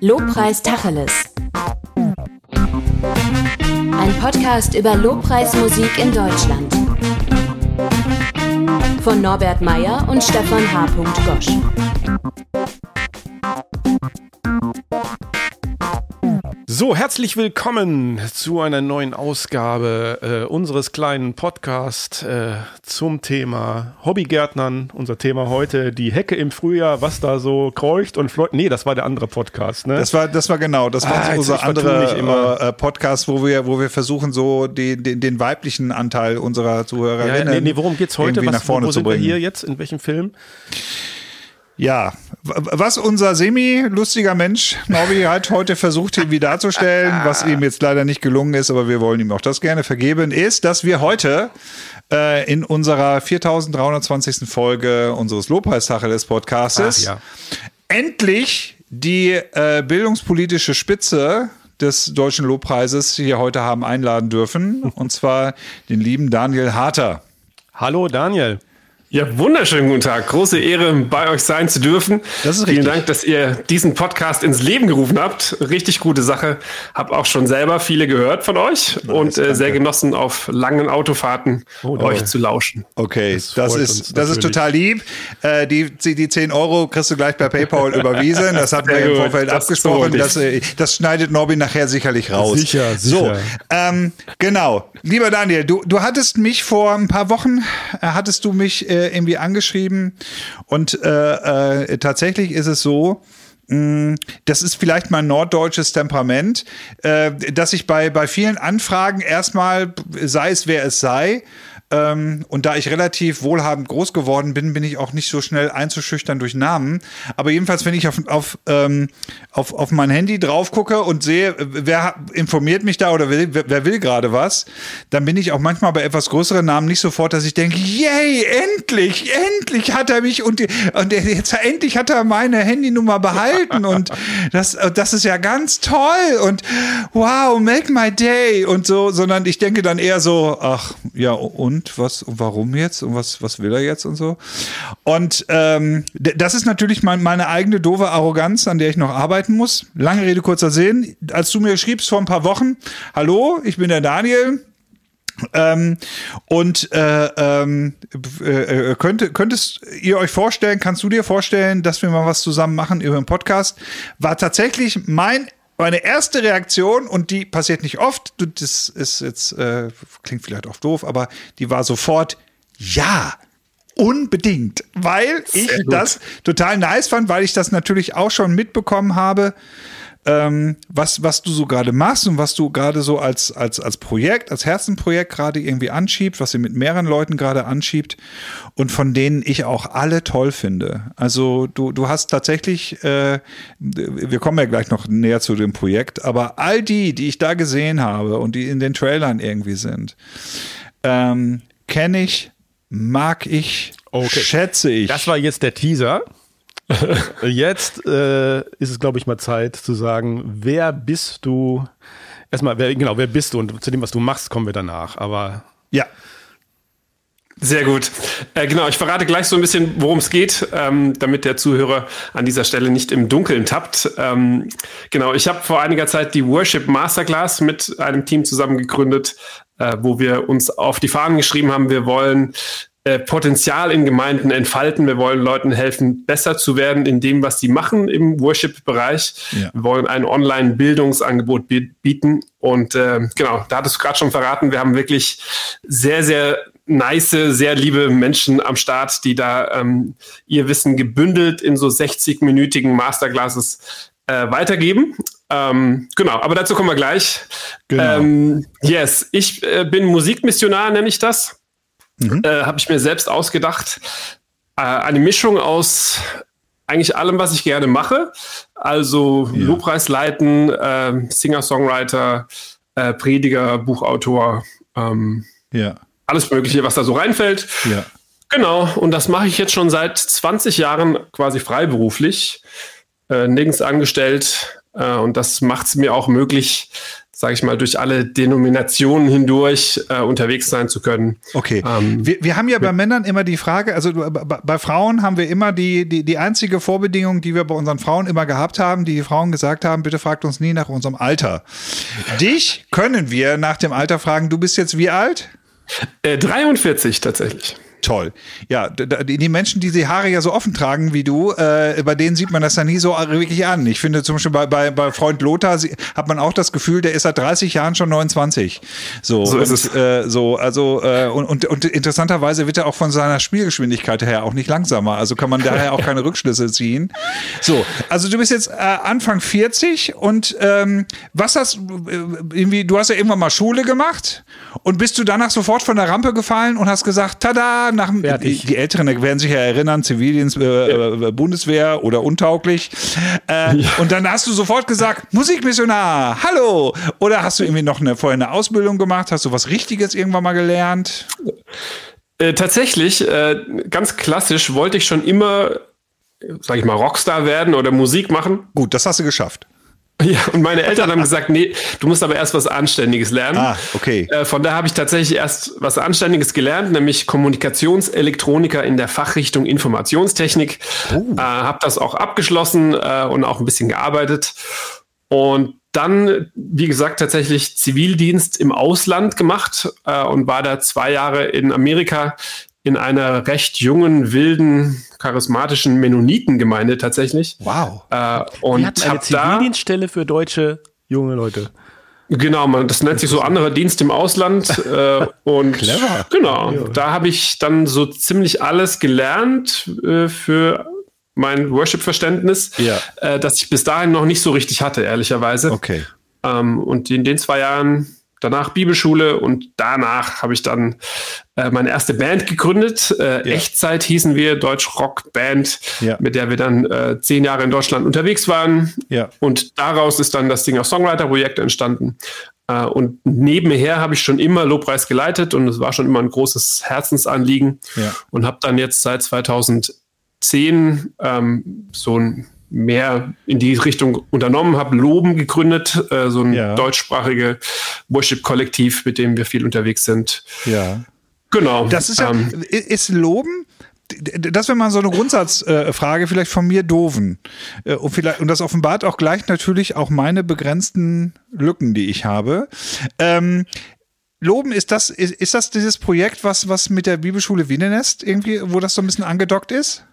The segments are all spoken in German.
Lobpreis Tacheles. Ein Podcast über Lobpreismusik in Deutschland. Von Norbert Meyer und Stefan H. Gosch. So, herzlich willkommen zu einer neuen Ausgabe äh, unseres kleinen Podcasts äh, zum Thema Hobbygärtnern. Unser Thema heute, die Hecke im Frühjahr, was da so kreucht und fleut. Nee, das war der andere Podcast, ne? Das war, das war genau, das war Ah, unser anderer äh, Podcast, wo wir, wo wir versuchen, so den, den, den weiblichen Anteil unserer ja, Zuhörerinnen nee, nee, worum geht's heute? Was, nach vorne wo zu sind wir bringen. hier jetzt? In welchem Film? Ja, was unser semi-lustiger Mensch Norbi hat heute versucht irgendwie darzustellen, was ihm jetzt leider nicht gelungen ist, aber wir wollen ihm auch das gerne vergeben, ist, dass wir heute äh, in unserer 4320. Folge unseres Lobpreistacheles Podcastes Ach, ja. endlich die äh, bildungspolitische Spitze des Deutschen Lobpreises hier heute haben einladen dürfen, und zwar den lieben Daniel Harter. Hallo Daniel. Ja, wunderschönen guten Tag. Große Ehre, bei euch sein zu dürfen. Das ist Vielen richtig. Dank, dass ihr diesen Podcast ins Leben gerufen habt. Richtig gute Sache. Hab auch schon selber viele gehört von euch und äh, sehr genossen, auf langen Autofahrten Oh, euch zu lauschen. Okay, Das das, ist, das ist total lieb. Äh, die, die, die 10 Euro kriegst du gleich per PayPal überwiesen. Das hatten wir im Vorfeld das abgesprochen. so Das, äh, das schneidet Norbi nachher sicherlich raus. Sicher, So, sicher. ähm, genau. Lieber Daniel, du, du hattest mich vor ein paar Wochen, äh, hattest du mich äh, irgendwie angeschrieben. Und äh, äh, tatsächlich ist es so, mh, das ist vielleicht mein norddeutsches Temperament, äh, dass ich bei, bei vielen Anfragen erstmal, sei es wer es sei, ähm, und da ich relativ wohlhabend groß geworden bin, bin ich auch nicht so schnell einzuschüchtern durch Namen. Aber jedenfalls, wenn ich auf, auf, ähm, auf, auf mein Handy drauf gucke und sehe, wer informiert mich da oder wer, wer will gerade was, dann bin ich auch manchmal bei etwas größeren Namen nicht sofort, dass ich denke, yay, endlich, endlich hat er mich und, die, und jetzt endlich hat er meine Handynummer behalten. Und das, das ist ja ganz toll. Und wow, make my day. Und so, sondern ich denke dann eher so, ach ja und was und warum jetzt und was was will er jetzt und so und ähm, das ist natürlich mein, meine eigene doofe Arroganz, an der ich noch arbeiten muss. Lange Rede kurzer Sinn. Als du mir schriebst vor ein paar Wochen, hallo, ich bin der Daniel. Ähm, und äh, ähm, äh, äh, könnte, könntest ihr euch vorstellen, kannst du dir vorstellen, dass wir mal was zusammen machen über den Podcast? War tatsächlich mein meine erste Reaktion, und die passiert nicht oft, das ist jetzt, äh, klingt vielleicht auch doof, aber die war sofort, ja, unbedingt, weil ich das total nice fand, weil ich das natürlich auch schon mitbekommen habe, ähm, was, was du so gerade machst und was du gerade so als, als, als Projekt, als Herzenprojekt gerade irgendwie anschiebst, was ihr mit mehreren Leuten gerade anschiebt und von denen ich auch alle toll finde. Also du, du hast tatsächlich, äh, wir kommen ja gleich noch näher zu dem Projekt, aber all die, die ich da gesehen habe und die in den Trailern irgendwie sind, ähm, kenne ich, mag ich, Okay. schätze ich. Das war jetzt der Teaser. Jetzt äh, ist es, glaube ich, mal Zeit zu sagen, wer bist du? Erstmal, wer, genau, wer bist du? Und zu dem, was du machst, kommen wir danach. Aber ja. Sehr gut. Äh, genau, ich verrate gleich so ein bisschen, worum es geht, ähm, damit der Zuhörer an dieser Stelle nicht im Dunkeln tappt. Ähm, genau, ich habe vor einiger Zeit die Worship Masterclass mit einem Team zusammen gegründet, äh, wo wir uns auf die Fahnen geschrieben haben, wir wollen äh, Potenzial in Gemeinden entfalten. Wir wollen Leuten helfen, besser zu werden in dem, was sie machen im Worship-Bereich. Ja. Wir wollen ein Online-Bildungsangebot bi- bieten. Und äh, genau, da hattest du gerade schon verraten, wir haben wirklich sehr, sehr nice, sehr liebe Menschen am Start, die da ähm, ihr Wissen gebündelt in so 60-minütigen Masterclasses äh, weitergeben. Ähm, genau, aber dazu kommen wir gleich. Genau. Ähm, yes, ich äh, bin Musikmissionar, nenne ich das. Äh, Habe ich mir selbst ausgedacht. Äh, eine Mischung aus eigentlich allem, was ich gerne mache. Also Ja. Lobpreis leiten, äh, Singer-Songwriter, Prediger, Buchautor, ähm, Ja. alles Mögliche, was da so reinfällt. Ja. Genau, und das mache ich jetzt schon seit 20 Jahren quasi freiberuflich, äh, nirgends angestellt. Äh, und das macht es mir auch möglich, sage ich mal, durch alle Denominationen hindurch äh, unterwegs sein zu können. Okay. Ähm, wir, wir haben ja bei Männern immer die Frage, also bei, bei Frauen haben wir immer die, die, die einzige Vorbedingung, die wir bei unseren Frauen immer gehabt haben, die, die Frauen gesagt haben, bitte fragt uns nie nach unserem Alter. Dich können wir nach dem Alter fragen, du bist jetzt wie alt? Äh, 43 tatsächlich toll. Ja, die Menschen, die die Haare ja so offen tragen wie du, äh, bei denen sieht man das ja nie so wirklich an. Ich finde zum Beispiel bei, bei, bei Freund Lothar hat man auch das Gefühl, der ist seit 30 Jahren schon 29. So, so ist und, es. Äh, so, also, äh, und, und, und interessanterweise wird er auch von seiner Spielgeschwindigkeit her auch nicht langsamer. Also kann man daher auch keine Rückschlüsse ziehen. So, also du bist jetzt äh, Anfang 40 und ähm, was hast äh, irgendwie, du hast ja irgendwann mal Schule gemacht und bist du danach sofort von der Rampe gefallen und hast gesagt, tada, nach die, die, Älteren werden sich ja erinnern, Zivildienst, äh, äh, Bundeswehr oder untauglich. Äh, ja. Und dann hast du sofort gesagt, Musikmissionar, hallo. Oder hast du irgendwie noch eine, vorher eine Ausbildung gemacht? Hast du was Richtiges irgendwann mal gelernt? Äh, tatsächlich, äh, ganz klassisch wollte ich schon immer, sag ich mal, Rockstar werden oder Musik machen. Gut, das hast du geschafft. Ja, und meine Eltern haben gesagt, nee, du musst aber erst was Anständiges lernen. Ah, okay. Äh, von daher habe ich tatsächlich erst was Anständiges gelernt, nämlich Kommunikationselektroniker in der Fachrichtung Informationstechnik. Uh. Äh, habe das auch abgeschlossen äh, und auch ein bisschen gearbeitet. Und dann, wie gesagt, tatsächlich Zivildienst im Ausland gemacht äh, und war da zwei Jahre in Amerika in einer recht jungen, wilden, charismatischen Mennonitengemeinde tatsächlich. Wow. Äh, und hatten eine Zivildienststelle für deutsche junge Leute. Genau, man, das nennt sich so anderer Dienst im Ausland. Äh, und Clever. Genau, da habe ich dann so ziemlich alles gelernt äh, für mein Worship-Verständnis, ja. äh, das ich bis dahin noch nicht so richtig hatte, ehrlicherweise. Okay. Ähm, und in den zwei Jahren danach Bibelschule und danach habe ich dann äh, meine erste Band gegründet. Äh, ja. Echtzeit hießen wir, Deutsch-Rock-Band, ja. mit der wir dann äh, zehn Jahre in Deutschland unterwegs waren. Ja. Und daraus ist dann das Singer-Songwriter-Projekt entstanden. Äh, und nebenher habe ich schon immer Lobpreis geleitet und es war schon immer ein großes Herzensanliegen. Und habe dann jetzt seit 2010 ähm, so ein mehr in die Richtung unternommen, habe Loben gegründet, äh, so ein ja. deutschsprachige Worship-Kollektiv, mit dem wir viel unterwegs sind. Ja. Genau. Das ist ja, ähm, ist Loben das wäre mal so eine Grundsatzfrage, vielleicht von mir doofen. Äh, und, vielleicht, und das offenbart auch gleich natürlich auch meine begrenzten Lücken, die ich habe. Ähm, Loben, ist das, ist, ist das dieses Projekt, was, was mit der Bibelschule Wienenest irgendwie, wo das so ein bisschen angedockt ist?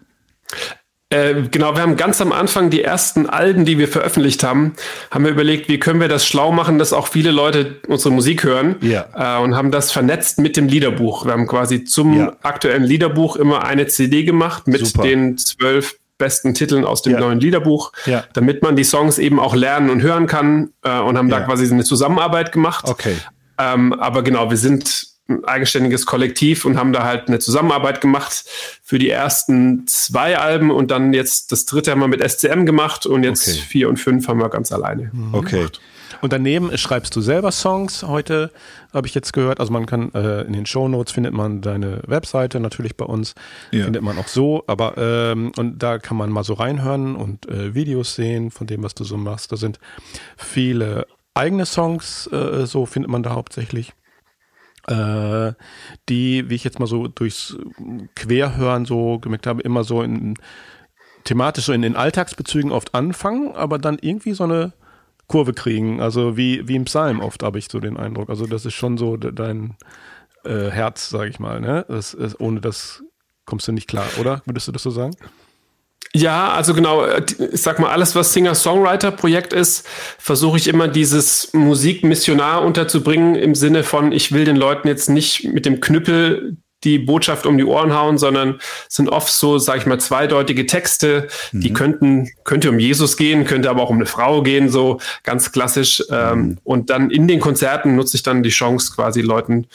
Äh, genau, wir haben ganz am Anfang die ersten Alben, die wir veröffentlicht haben, haben wir überlegt, wie können wir das schlau machen, dass auch viele Leute unsere Musik hören ja. äh, und haben das vernetzt mit dem Liederbuch. Wir haben quasi zum ja. aktuellen Liederbuch immer eine CD gemacht mit Super. den zwölf besten Titeln aus dem ja. neuen Liederbuch, ja. damit man die Songs eben auch lernen und hören kann äh, und haben da quasi eine Zusammenarbeit gemacht. Okay. Ähm, aber genau, wir sind ein eigenständiges Kollektiv und haben da halt eine Zusammenarbeit gemacht für die ersten zwei Alben und dann jetzt das dritte haben wir mit SCM gemacht und jetzt okay. vier und fünf haben wir ganz alleine. Mhm. Okay. Gemacht. Und daneben schreibst du selber Songs heute, habe ich jetzt gehört. Also man kann äh, in den Show Notes findet man deine Webseite natürlich bei uns, ja. findet man auch so, aber ähm, und da kann man mal so reinhören und äh, Videos sehen von dem, was du so machst. Da sind viele eigene Songs, äh, so findet man da hauptsächlich die, wie ich jetzt mal so durchs Querhören so gemerkt habe, immer so in thematisch so in den Alltagsbezügen oft anfangen, aber dann irgendwie so eine Kurve kriegen. Also wie, wie im Psalm oft habe ich so den Eindruck. Also das ist schon so dein äh, Herz, sage ich mal. Ne? Das, das, ohne das kommst du nicht klar, oder? Würdest du das so sagen? Ja, also genau, äh, ich sag mal, alles, was Singer-Songwriter-Projekt ist, versuche ich immer dieses Musikmissionar unterzubringen im Sinne von, ich will den Leuten jetzt nicht mit dem Knüppel die Botschaft um die Ohren hauen, sondern sind oft so, sag ich mal, zweideutige Texte, mhm. die könnten, könnte um Jesus gehen, könnte aber auch um eine Frau gehen, so ganz klassisch. Ähm, mhm. und dann in den Konzerten nutze ich dann die Chance, quasi Leuten,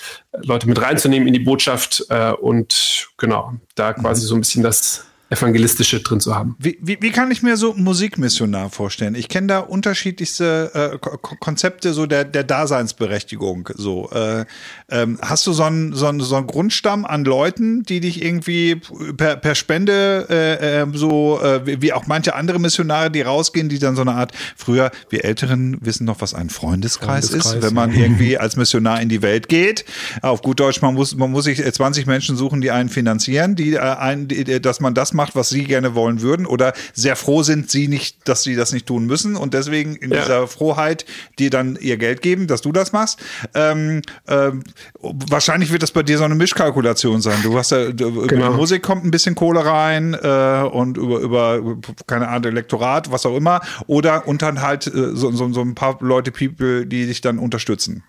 Leute mit reinzunehmen in die Botschaft äh, und genau, da quasi mhm. so ein bisschen das evangelistische drin zu haben. Wie, wie, wie kann ich mir so Musikmissionar vorstellen? Ich kenne da unterschiedlichste äh, Konzepte so der, der Daseinsberechtigung. So, äh, ähm, hast du so einen, so, einen, so einen Grundstamm an Leuten, die dich irgendwie per, per Spende äh, äh so äh, wie auch manche andere Missionare, die rausgehen, die dann so eine Art früher wir Älteren wissen noch, was ein Freundeskreis, Freundeskreis ist, wenn man ja. irgendwie als Missionar in die Welt geht. Auf gut Deutsch, man muss man muss sich 20 Menschen suchen, die einen finanzieren, die, äh, ein, die, dass man das macht, was sie gerne wollen würden oder sehr froh sind, sie nicht, dass sie das nicht tun müssen und deswegen in ja. dieser Frohheit dir dann ihr Geld geben, dass du das machst. Ähm, ähm, wahrscheinlich wird das bei dir so eine Mischkalkulation sein. Du hast ja genau. über Musik kommt ein bisschen Kohle rein äh, und über, über keine Ahnung Elektorat, was auch immer, oder und dann halt äh, so, so, so ein paar Leute, People, die dich dann unterstützen.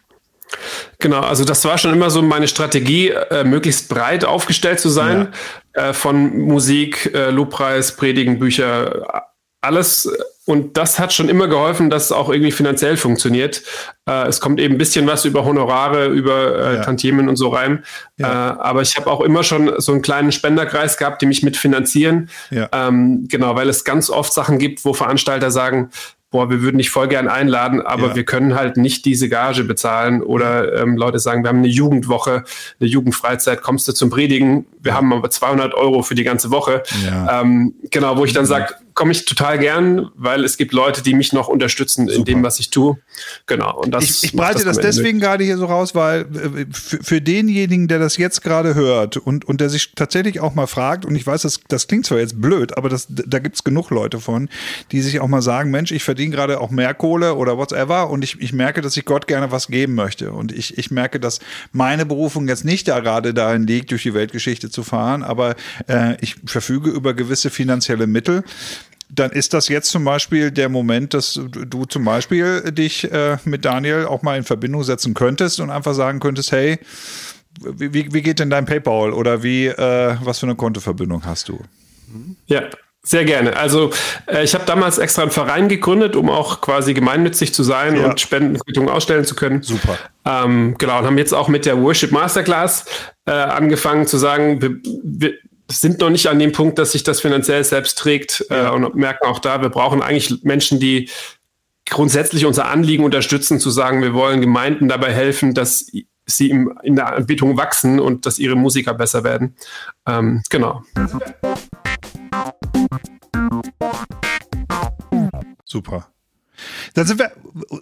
Genau, also das war schon immer so meine Strategie, äh, möglichst breit aufgestellt zu sein, ja. äh, von Musik, äh, Lobpreis, Predigen, Bücher, alles. Und das hat schon immer geholfen, dass es auch irgendwie finanziell funktioniert. Äh, es kommt eben ein bisschen was über Honorare, über äh, ja. Tantiemen und so rein. Ja. Äh, aber ich habe auch immer schon so einen kleinen Spenderkreis gehabt, die mich mitfinanzieren. Ja. Ähm, genau, weil es ganz oft Sachen gibt, wo Veranstalter sagen, boah, wir würden dich voll gern einladen, aber ja. wir können halt nicht diese Gage bezahlen. Oder ähm, Leute sagen, wir haben eine Jugendwoche, eine Jugendfreizeit, kommst du zum Predigen, wir ja. haben aber 200 Euro für die ganze Woche. Ja. Ähm, genau, wo ich dann sage, komme ich total gern, weil es gibt Leute, die mich noch unterstützen Super. in dem, was ich tue. Genau. Und das ich, ich breite das, das deswegen gerade hier so raus, weil äh, für, für, denjenigen, der das jetzt gerade hört und, und der sich tatsächlich auch mal fragt, und ich weiß, das, das klingt zwar jetzt blöd, aber das, da gibt es genug Leute von, die sich auch mal sagen, Mensch, ich verdiene gerade auch mehr Kohle oder whatever und ich, ich merke, dass ich Gott gerne was geben möchte. Und ich, ich merke, dass meine Berufung jetzt nicht da gerade darin liegt, durch die Weltgeschichte zu fahren, aber äh, ich verfüge über gewisse finanzielle Mittel dann ist das jetzt zum Beispiel der Moment, dass du zum Beispiel dich äh, mit Daniel auch mal in Verbindung setzen könntest und einfach sagen könntest, hey, wie, wie geht denn dein PayPal oder wie, äh, was für eine Kontoverbindung hast du? Ja, sehr gerne. Also äh, ich habe damals extra einen Verein gegründet, um auch quasi gemeinnützig zu sein ja. und Spendenquittungen ausstellen zu können. Super. Ähm, genau, und haben jetzt auch mit der Worship Masterclass äh, angefangen zu sagen, wir, wir, sind noch nicht an dem Punkt, dass sich das finanziell selbst trägt äh, und merken auch da, wir brauchen eigentlich Menschen, die grundsätzlich unser Anliegen unterstützen, zu sagen, wir wollen Gemeinden dabei helfen, dass sie im, in der Anbetung wachsen und dass ihre Musiker besser werden. Ähm, genau. Super. Dann sind wir,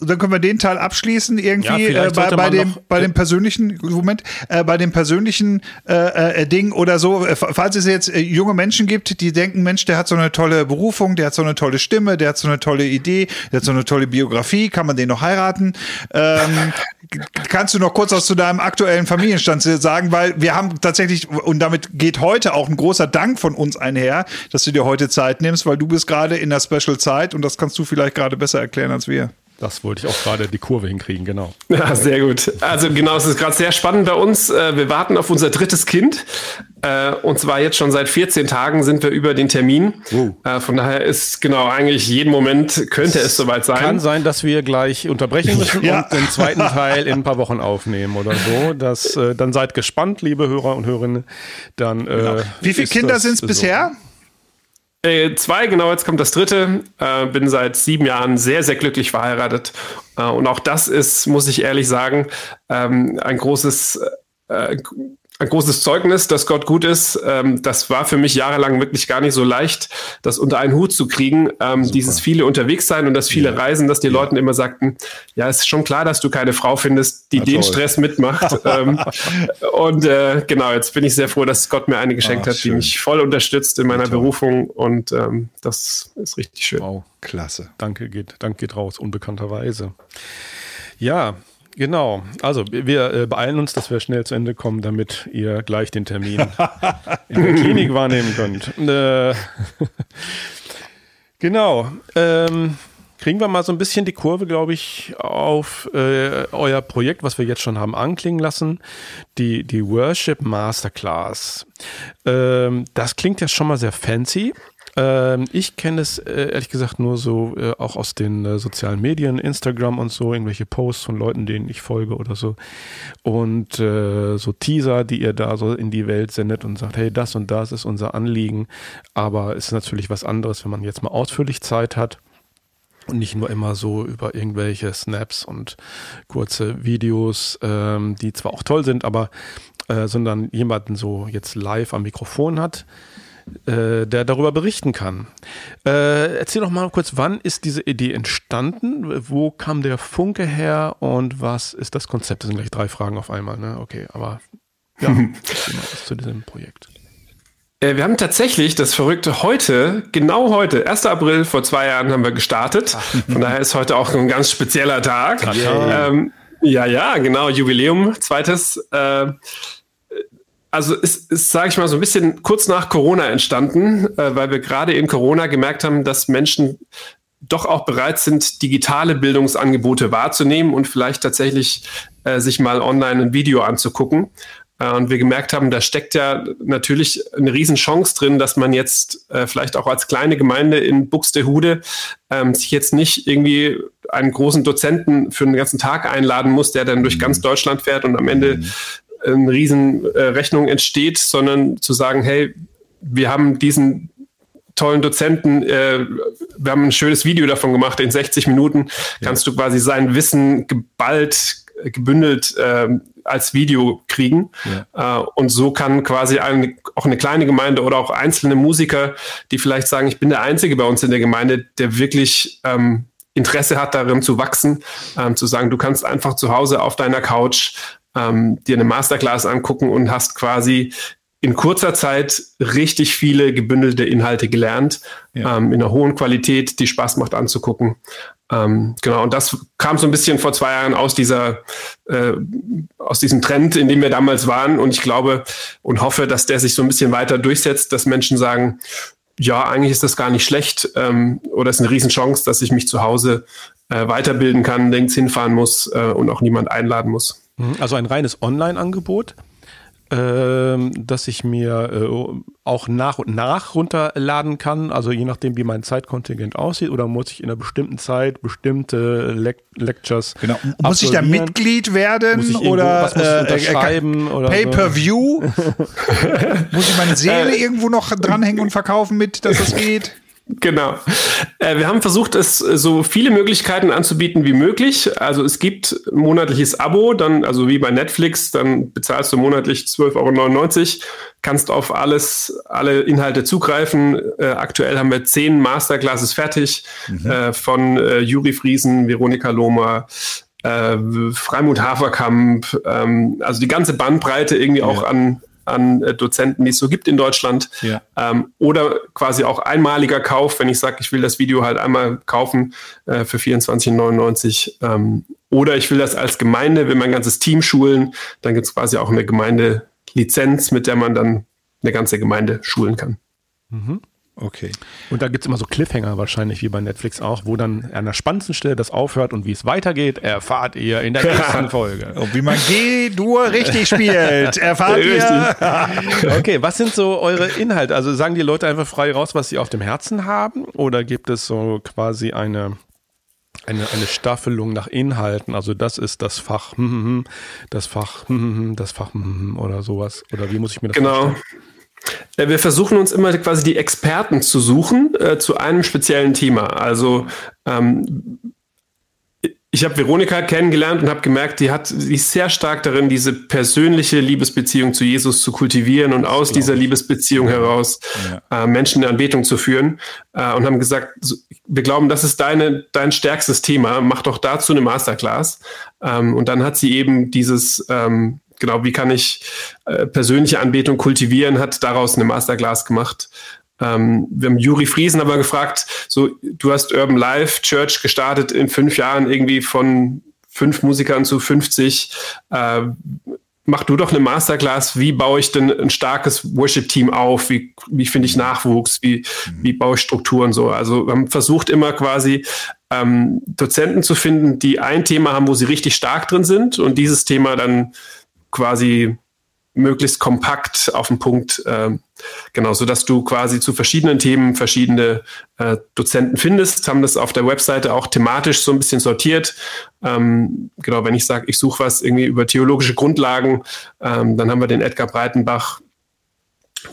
dann können wir den Teil abschließen irgendwie ja, äh, bei, bei dem noch, bei dem persönlichen Moment, äh, bei dem persönlichen äh, äh, Ding oder so. Äh, falls es jetzt äh, junge Menschen gibt, die denken, Mensch, der hat so eine tolle Berufung, der hat so eine tolle Stimme, der hat so eine tolle Idee, der hat so eine tolle Biografie, kann man den noch heiraten? Ähm, kannst du noch kurz was zu deinem aktuellen Familienstand sagen, weil wir haben tatsächlich und damit geht heute auch ein großer Dank von uns einher, dass du dir heute Zeit nimmst, weil du bist gerade in der Special Zeit und das kannst du vielleicht gerade besser erklären als wir. Das wollte ich auch gerade die Kurve hinkriegen, genau. Ja, sehr gut. Also genau, es ist gerade sehr spannend bei uns. Äh, wir warten auf unser drittes Kind. Äh, und zwar jetzt schon seit 14 Tagen sind wir über den Termin. Oh. Von daher ist genau eigentlich jeden Moment könnte es soweit sein. Kann sein, dass wir gleich unterbrechen müssen ja. und den zweiten Teil in ein paar Wochen aufnehmen oder so. Das, dann seid gespannt, liebe Hörer und Hörerinnen. Dann, genau. Wie viele Kinder sind es bisher? Äh, zwei, genau, jetzt kommt das dritte. Äh, bin seit sieben Jahren sehr, sehr glücklich verheiratet. Äh, und auch das ist, muss ich ehrlich sagen, ähm, ein großes äh, ein großes Zeugnis, dass Gott gut ist. Ähm, das war für mich jahrelang wirklich gar nicht so leicht, das unter einen Hut zu kriegen. Ähm, dieses viele unterwegs sein und das viele ja. Reisen, dass die ja. Leuten immer sagten, ja, es ist schon klar, dass du keine Frau findest, die ja, den Stress mitmacht. ähm, und äh, genau, jetzt bin ich sehr froh, dass Gott mir eine geschenkt Ach, hat, schön. die mich voll unterstützt in meiner Berufung. Und ähm, das ist richtig schön. Wow, klasse. Danke geht, danke geht raus, unbekannterweise. Ja, Genau. Also wir äh, beeilen uns, dass wir schnell zu Ende kommen, damit ihr gleich den Termin in der Klinik wahrnehmen könnt. Äh, genau. Ähm, kriegen wir mal so ein bisschen die Kurve, glaube ich, auf äh, euer Projekt, was wir jetzt schon haben anklingen lassen. Die, die Worship Masterclass. Ähm, das klingt ja schon mal sehr fancy. Ähm, ich kenne es äh, ehrlich gesagt nur so äh, auch aus den äh, sozialen Medien, Instagram und so, irgendwelche Posts von Leuten, denen ich folge oder so. Und äh, so Teaser, die ihr da so in die Welt sendet und sagt, hey, das und das ist unser Anliegen. Aber es ist natürlich was anderes, wenn man jetzt mal ausführlich Zeit hat. Und nicht nur immer so über irgendwelche Snaps und kurze Videos, ähm, die zwar auch toll sind, aber äh, sondern jemanden so jetzt live am Mikrofon hat, äh, der darüber berichten kann. Äh, erzähl doch mal kurz, wann ist diese Idee entstanden? Wo kam der Funke her und was ist das Konzept? Das sind gleich drei Fragen auf einmal, ne? Okay, aber ja, was zu diesem Projekt. Äh, wir haben tatsächlich das Verrückte heute, genau heute, 1. April vor zwei Jahren haben wir gestartet. Von daher ist heute auch ein ganz spezieller Tag. Ähm, ja, ja, genau, Jubiläum, zweites. Äh, also ist, ist sage ich mal, so ein bisschen kurz nach Corona entstanden, äh, weil wir gerade in Corona gemerkt haben, dass Menschen doch auch bereit sind, digitale Bildungsangebote wahrzunehmen und vielleicht tatsächlich äh, sich mal online ein Video anzugucken. Äh, und wir gemerkt haben, da steckt ja natürlich eine Riesenchance drin, dass man jetzt äh, vielleicht auch als kleine Gemeinde in Buxtehude ähm, sich jetzt nicht irgendwie einen großen Dozenten für den ganzen Tag einladen muss, der dann durch ganz Deutschland fährt und am Ende mhm eine riesen äh, Rechnung entsteht, sondern zu sagen, hey, wir haben diesen tollen Dozenten, äh, wir haben ein schönes Video davon gemacht, in 60 Minuten ja. kannst du quasi sein Wissen geballt, gebündelt äh, als Video kriegen. Ja. Äh, und so kann quasi eine, auch eine kleine Gemeinde oder auch einzelne Musiker, die vielleicht sagen, ich bin der Einzige bei uns in der Gemeinde, der wirklich ähm, Interesse hat, darin zu wachsen, ähm, zu sagen, du kannst einfach zu Hause auf deiner Couch ähm, dir eine Masterclass angucken und hast quasi in kurzer Zeit richtig viele gebündelte Inhalte gelernt, ja. ähm, in einer hohen Qualität, die Spaß macht anzugucken. Ähm, genau, und das kam so ein bisschen vor zwei Jahren aus dieser, äh, aus diesem Trend, in dem wir damals waren. Und ich glaube und hoffe, dass der sich so ein bisschen weiter durchsetzt, dass Menschen sagen, ja, eigentlich ist das gar nicht schlecht ähm, oder ist eine Riesenchance, dass ich mich zu Hause äh, weiterbilden kann, nirgends hinfahren muss äh, und auch niemand einladen muss. Mhm, also ein reines Online-Angebot, ähm, dass ich mir äh, auch nach und nach runterladen kann, also je nachdem, wie mein Zeitkontingent aussieht, oder muss ich in einer bestimmten Zeit bestimmte Le Lectures. Genau. Muss ich da Mitglied werden muss ich oder was muss ich äh, unterschreiben? Äh, Pay-per-View? muss ich meine Seele irgendwo noch dranhängen und verkaufen mit, dass das geht? Genau. Äh, wir haben versucht, es so viele Möglichkeiten anzubieten wie möglich. Also es gibt monatliches Abo, dann, also wie bei Netflix, dann bezahlst du monatlich 12,99 Euro, kannst auf alles, alle Inhalte zugreifen. Äh, aktuell haben wir zehn Masterclasses fertig mhm. äh, von Juri Friesen, Veronika Lohmer, Freimut Haferkamp, ähm, also die ganze Bandbreite irgendwie ja. auch an an äh, Dozenten, die es so gibt in Deutschland. Ja. Ähm, oder quasi auch einmaliger Kauf, wenn ich sage, ich will das Video halt einmal kaufen äh, für 24,99. Ähm, oder ich will das als Gemeinde, will mein ganzes Team schulen, dann gibt es quasi auch eine Gemeindelizenz, mit der man dann eine ganze Gemeinde schulen kann. Mhm. Okay. Und da gibt es immer so Cliffhanger wahrscheinlich, wie bei Netflix auch, wo dann an der spannendsten Stelle das aufhört und wie es weitergeht, erfahrt ihr in der nächsten Folge. Und wie man G-Dur richtig spielt, erfahrt ihr. okay, was sind so eure Inhalte? Also sagen die Leute einfach frei raus, was sie auf dem Herzen haben? Oder gibt es so quasi eine, eine, eine Staffelung nach Inhalten? Also das ist das Fach, das Fach, das Fach oder sowas? Oder wie muss ich mir das genau. vorstellen? Genau. Äh, wir versuchen uns immer quasi die Experten zu suchen äh, zu einem speziellen Thema. Also ähm, ich habe Veronika kennengelernt und habe gemerkt, die hat, die ist sehr stark darin, diese persönliche Liebesbeziehung zu Jesus zu kultivieren und aus dieser Liebesbeziehung heraus ja. äh, Menschen in Anbetung zu führen. Äh, und haben gesagt, wir glauben, das ist deine, dein stärkstes Thema. Mach doch dazu eine Masterclass. Ähm, und dann hat sie eben dieses ähm, genau, wie kann ich äh, persönliche Anbetung kultivieren, hat daraus eine Masterclass gemacht. Ähm, wir haben Juri Friesen aber gefragt, so, du hast Urban Life Church gestartet in fünf Jahren irgendwie von fünf Musikern zu 50. Äh, mach du doch eine Masterclass, wie baue ich denn ein starkes Worship-Team auf, wie, wie finde ich Nachwuchs, wie, wie baue ich Strukturen so. Also wir haben versucht immer quasi ähm, Dozenten zu finden, die ein Thema haben, wo sie richtig stark drin sind und dieses Thema dann quasi möglichst kompakt auf den Punkt, äh, genau, so dass du quasi zu verschiedenen Themen verschiedene äh, Dozenten findest, haben das auf der Webseite auch thematisch so ein bisschen sortiert. Ähm, genau, wenn ich sage, ich suche was irgendwie über theologische Grundlagen, ähm, dann haben wir den Edgar Breitenbach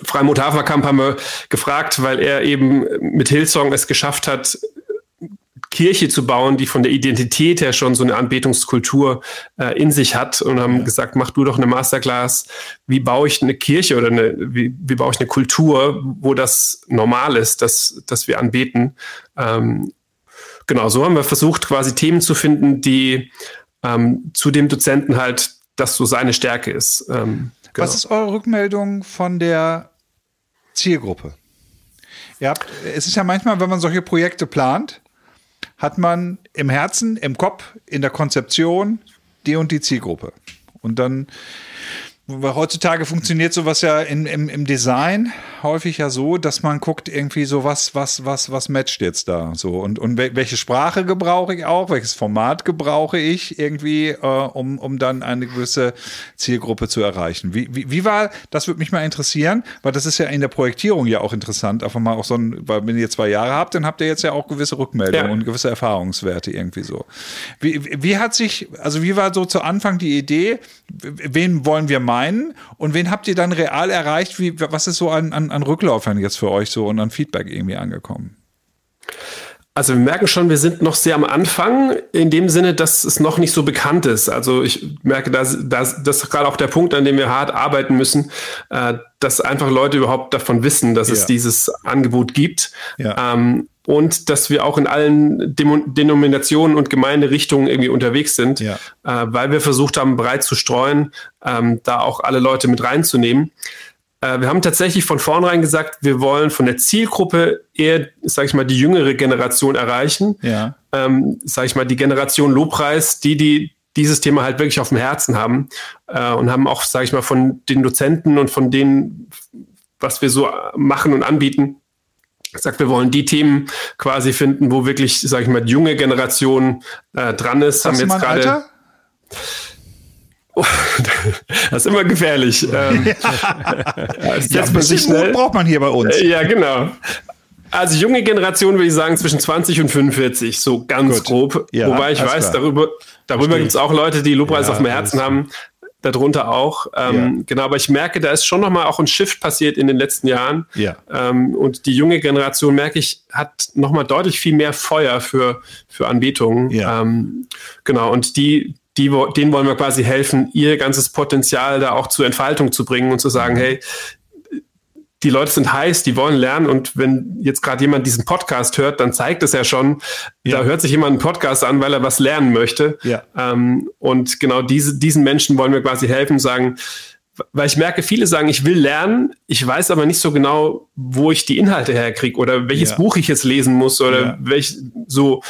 Freimut Haferkamp haben wir gefragt, weil er eben mit Hillsong es geschafft hat, Kirche zu bauen, die von der Identität her schon so eine Anbetungskultur äh, in sich hat und haben gesagt, mach du doch eine Masterclass, wie baue ich eine Kirche oder eine, wie, wie baue ich eine Kultur, wo das normal ist, dass, dass wir anbeten. Ähm, genau, so haben wir versucht, quasi Themen zu finden, die ähm, zu dem Dozenten halt, das so seine Stärke ist. Ähm, genau. Was ist eure Rückmeldung von der Zielgruppe? Ja, es ist ja manchmal, wenn man solche Projekte plant, hat man im Herzen, im Kopf, in der Konzeption die und die Zielgruppe. Und dann weil heutzutage funktioniert sowas ja in, im, im Design häufig ja so, dass man guckt irgendwie so, was, was, was, was matcht jetzt da so und, und welche Sprache gebrauche ich auch, welches Format gebrauche ich irgendwie, äh, um, um dann eine gewisse Zielgruppe zu erreichen. Wie, wie, wie war, das würde mich mal interessieren, weil das ist ja in der Projektierung ja auch interessant, einfach mal auch so ein, weil wenn ihr zwei Jahre habt, dann habt ihr jetzt ja auch gewisse Rückmeldungen ja. und gewisse Erfahrungswerte irgendwie so. Wie, wie hat sich, also wie war so zu Anfang die Idee, wen wollen wir mal meinen? Und wen habt ihr dann real erreicht? Wie, was ist so an, an, an Rückläufern jetzt für euch so und an Feedback irgendwie angekommen? Also wir merken schon, wir sind noch sehr am Anfang, in dem Sinne, dass es noch nicht so bekannt ist. Also ich merke, dass, dass das ist gerade auch der Punkt, an dem wir hart arbeiten müssen, äh, dass einfach Leute überhaupt davon wissen, dass ja. es dieses Angebot gibt. Ja. Ähm, und dass wir auch in allen Dem Denominationen und Gemeinderichtungen irgendwie unterwegs sind, ja. äh, weil wir versucht haben, breit zu streuen, ähm, da auch alle Leute mit reinzunehmen. Äh, wir haben tatsächlich von vornherein gesagt, wir wollen von der Zielgruppe eher, sage ich mal, die jüngere Generation erreichen. Ja. Ähm, sage ich mal, die Generation Lobpreis, die die dieses Thema halt wirklich auf dem Herzen haben äh, und haben auch, sage ich mal, von den Dozenten und von denen, was wir so machen und anbieten, sagt, wir wollen die Themen quasi finden, wo wirklich, sage ich mal, die junge Generation äh, dran ist. Hast haben jetzt gerade. Oh, das ist immer gefährlich. Ähm, ja, bisschen schnell. braucht man hier bei uns. Ja, genau. Also junge Generation würde ich sagen zwischen 20 und 45, so ganz Gut. grob. Ja, Wobei ich weiß, klar. darüber, darüber gibt es auch Leute, die Lobpreis ja, auf dem Herzen haben darunter auch. Ähm, ja. Genau, aber ich merke, da ist schon nochmal auch ein Shift passiert in den letzten Jahren. Ja. Ähm, und die junge Generation, merke ich, hat nochmal deutlich viel mehr Feuer für, für Anbetungen. Ja. Ähm, genau, und die, die, denen wollen wir quasi helfen, ihr ganzes Potenzial da auch zur Entfaltung zu bringen und zu sagen, mhm. hey, die Leute sind heiß, die wollen lernen und wenn jetzt gerade jemand diesen Podcast hört, dann zeigt es ja schon, ja. da hört sich jemand einen Podcast an, weil er was lernen möchte. Ja. Ähm, und genau diese, diesen Menschen wollen wir quasi helfen, sagen, weil ich merke, viele sagen, ich will lernen, ich weiß aber nicht so genau, wo ich die Inhalte herkriege oder welches ja. Buch ich jetzt lesen muss oder ja. welch so.